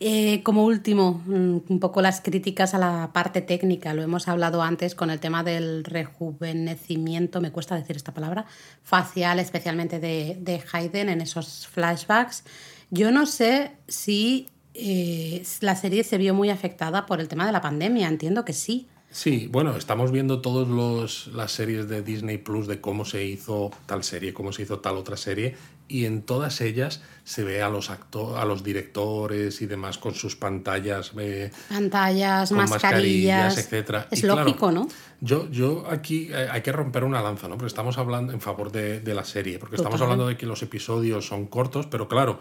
S2: Eh, como último, mm, un poco las críticas a la parte técnica. Lo hemos hablado antes con el tema del rejuvenecimiento, me cuesta decir esta palabra, facial, especialmente de, de Hayden en esos flashbacks. Yo no sé si eh, la serie se vio muy afectada por el tema de la pandemia, entiendo que sí.
S1: Sí, bueno, estamos viendo todas las series de Disney Plus de cómo se hizo tal serie, cómo se hizo tal otra serie, y en todas ellas se ve a los actores, a los directores y demás con sus pantallas. Eh,
S2: pantallas, mascarillas,
S1: etcétera.
S2: Es lógico, ¿no?
S1: Yo, yo aquí eh, hay que romper una lanza, ¿no? Porque estamos hablando en favor de, la serie, porque estamos hablando de que los episodios son cortos, pero claro,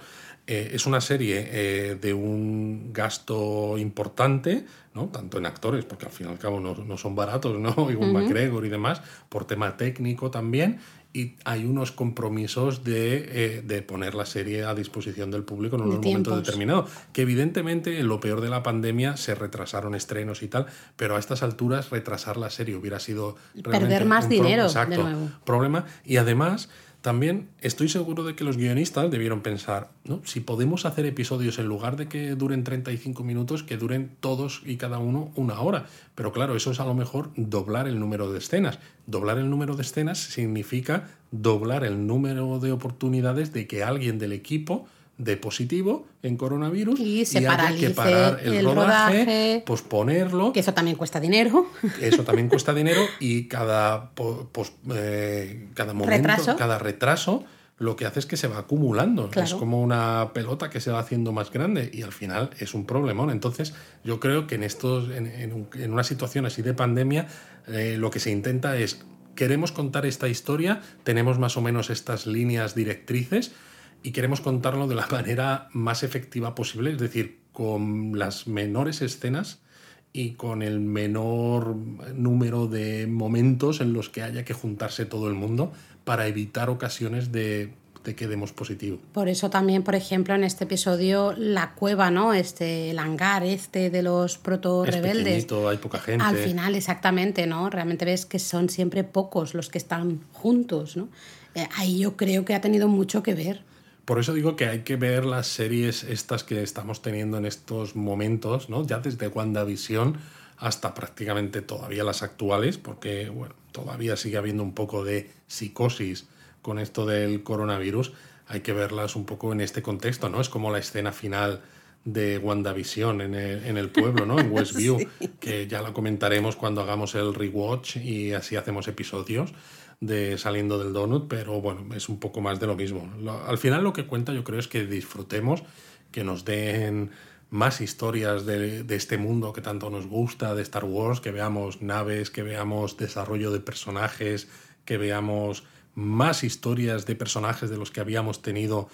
S1: eh, es una serie eh, de un gasto importante, ¿no? tanto en actores, porque al fin y al cabo no, son baratos, ¿no? Y un McGregor y demás, por tema técnico también, y hay unos compromisos de, eh, poner la serie a disposición del público en un momento determinado, que evidentemente en lo peor de la pandemia se retrasaron estrenos y tal, pero a estas alturas retrasar la serie hubiera sido...
S2: Perder más dinero.
S1: Exacto, problema. Y además también estoy seguro de que los guionistas debieron pensar, ¿no? Si podemos hacer episodios en lugar de que duren 35 minutos, que duren todos y cada uno una hora. Pero claro, eso es a lo mejor doblar el número de escenas. Doblar el número de escenas significa doblar el número de oportunidades de que alguien del equipo de positivo en coronavirus
S2: y, se
S1: y haya que parar el, rodaje, posponerlo.
S2: Que eso también cuesta dinero.
S1: Eso también cuesta dinero y cada, eh, cada momento, cada retraso, lo que hace es que se va acumulando. Es como una pelota que se va haciendo más grande y al final es un problemón. Entonces, yo creo que en, estos, en, una situación así de pandemia, eh, lo que se intenta es, queremos contar esta historia, tenemos más o menos estas líneas directrices, y queremos contarlo de la manera más efectiva posible, es decir, con las menores escenas y con el menor número de momentos en los que haya que juntarse todo el mundo para evitar ocasiones de, que demos positivo.
S2: Por eso también, por ejemplo, en este episodio, la cueva, ¿no? Este, el hangar este de los proto rebeldes.
S1: hay poca gente.
S2: Al final, exactamente, ¿no? Realmente ves que son siempre pocos los que están juntos, ¿no? Eh, ahí yo creo que ha tenido mucho que ver.
S1: Por eso digo que hay que ver las series estas que estamos teniendo en estos momentos, ¿no? Ya desde WandaVision hasta prácticamente todavía las actuales, porque bueno, todavía sigue habiendo un poco de psicosis con esto del coronavirus, hay que verlas un poco en este contexto, ¿no? Es como la escena final de WandaVision en el, en el pueblo, ¿no? En Westview, que ya la comentaremos cuando hagamos el rewatch y así hacemos episodios de saliendo del donut, pero bueno, es un poco más de lo mismo. Al final lo que cuenta yo creo es que disfrutemos, que nos den más historias de, de este mundo que tanto nos gusta, de Star Wars, que veamos naves, que veamos desarrollo de personajes, que veamos más historias de personajes de los que habíamos tenido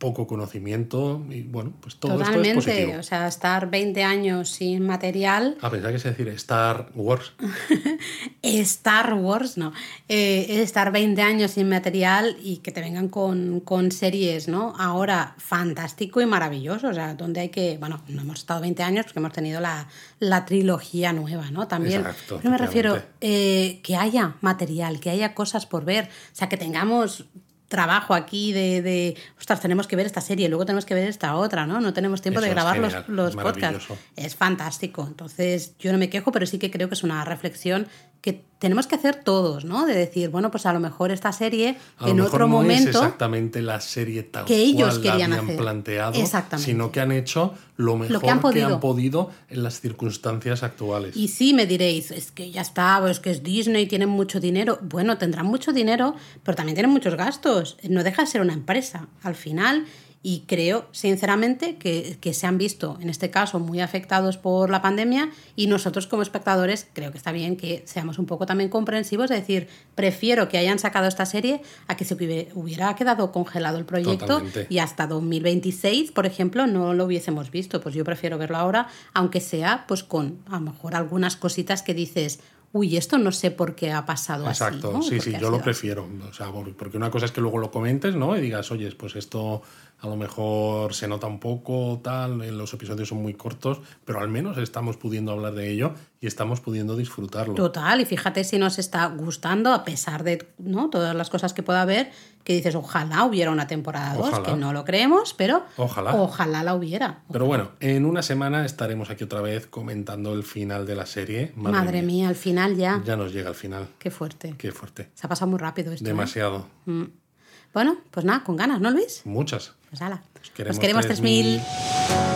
S1: poco conocimiento y bueno, pues todo esto es
S2: Totalmente.
S1: positivo.
S2: O sea, estar 20 años sin material.
S1: A pesar que es decir Star Wars.
S2: Star Wars, no. Eh, es estar 20 años sin material y que te vengan con, con series, ¿no? Ahora, fantástico y maravilloso. O sea, donde hay que. Bueno, no hemos estado 20 años porque hemos tenido la, la trilogía nueva, ¿no? También.
S1: Exacto,
S2: Pero me refiero eh, que haya material, que haya cosas por ver. O sea, que tengamos trabajo aquí de, de, ostras, tenemos que ver esta serie, luego tenemos que ver esta otra, ¿no? No tenemos tiempo
S1: Eso
S2: de grabar los, los podcasts. Es fantástico. Entonces, yo no me quejo, pero sí que creo que es una reflexión que tenemos que hacer todos, ¿no? De decir, bueno, pues a lo mejor esta serie
S1: A lo
S2: en
S1: mejor
S2: otro
S1: no es
S2: momento
S1: exactamente la serie tal
S2: que ellos
S1: cual la
S2: querían
S1: habían
S2: hacer.
S1: planteado,
S2: Exactamente.
S1: sino que han hecho lo mejor
S2: que han podido.
S1: podido en las circunstancias actuales.
S2: Y sí, me diréis, es que ya está, es que es Disney, tienen mucho dinero. Bueno, tendrán mucho dinero, pero también tienen muchos gastos. No deja de ser una empresa al final. Y creo, sinceramente, que, que se han visto, en este caso, muy afectados por la pandemia. Y nosotros, como espectadores, creo que está bien que seamos un poco también comprensivos. Es decir, prefiero que hayan sacado esta serie a que se hubiera- quedado congelado el proyecto
S1: Totalmente.
S2: y hasta 2026, por ejemplo, no lo hubiésemos visto. Pues yo prefiero verlo ahora, aunque sea pues con a lo mejor algunas cositas que dices, uy, esto no sé por qué ha pasado
S1: Exacto,
S2: así. ¿no?
S1: sí,
S2: ¿Por
S1: sí, yo lo prefiero. O sea, por- porque una cosa es que luego lo comentes, ¿no? Y digas, oye, pues esto a lo mejor se nota un poco, tal, en los episodios son muy cortos, pero al menos estamos pudiendo hablar de ello y estamos pudiendo disfrutarlo.
S2: Total, y fíjate si nos está gustando, a pesar de ¿no? todas las cosas que pueda haber, que dices, ojalá hubiera una temporada 2,
S1: Ojalá.
S2: que no lo creemos, pero
S1: Ojalá.
S2: ojalá la hubiera.
S1: Pero bueno, en una semana estaremos aquí otra vez comentando el final de la serie.
S2: Madre, mía, al final ya.
S1: Ya nos llega al final.
S2: Qué fuerte.
S1: Qué fuerte.
S2: Se ha pasado muy rápido esto. ¿eh?
S1: Demasiado.
S2: Mm. Bueno, pues nada, con ganas, ¿no, Luis?
S1: Muchas.
S2: Pues ala.
S1: queremos
S2: Os queremos
S1: 3.000.
S2: 3.000.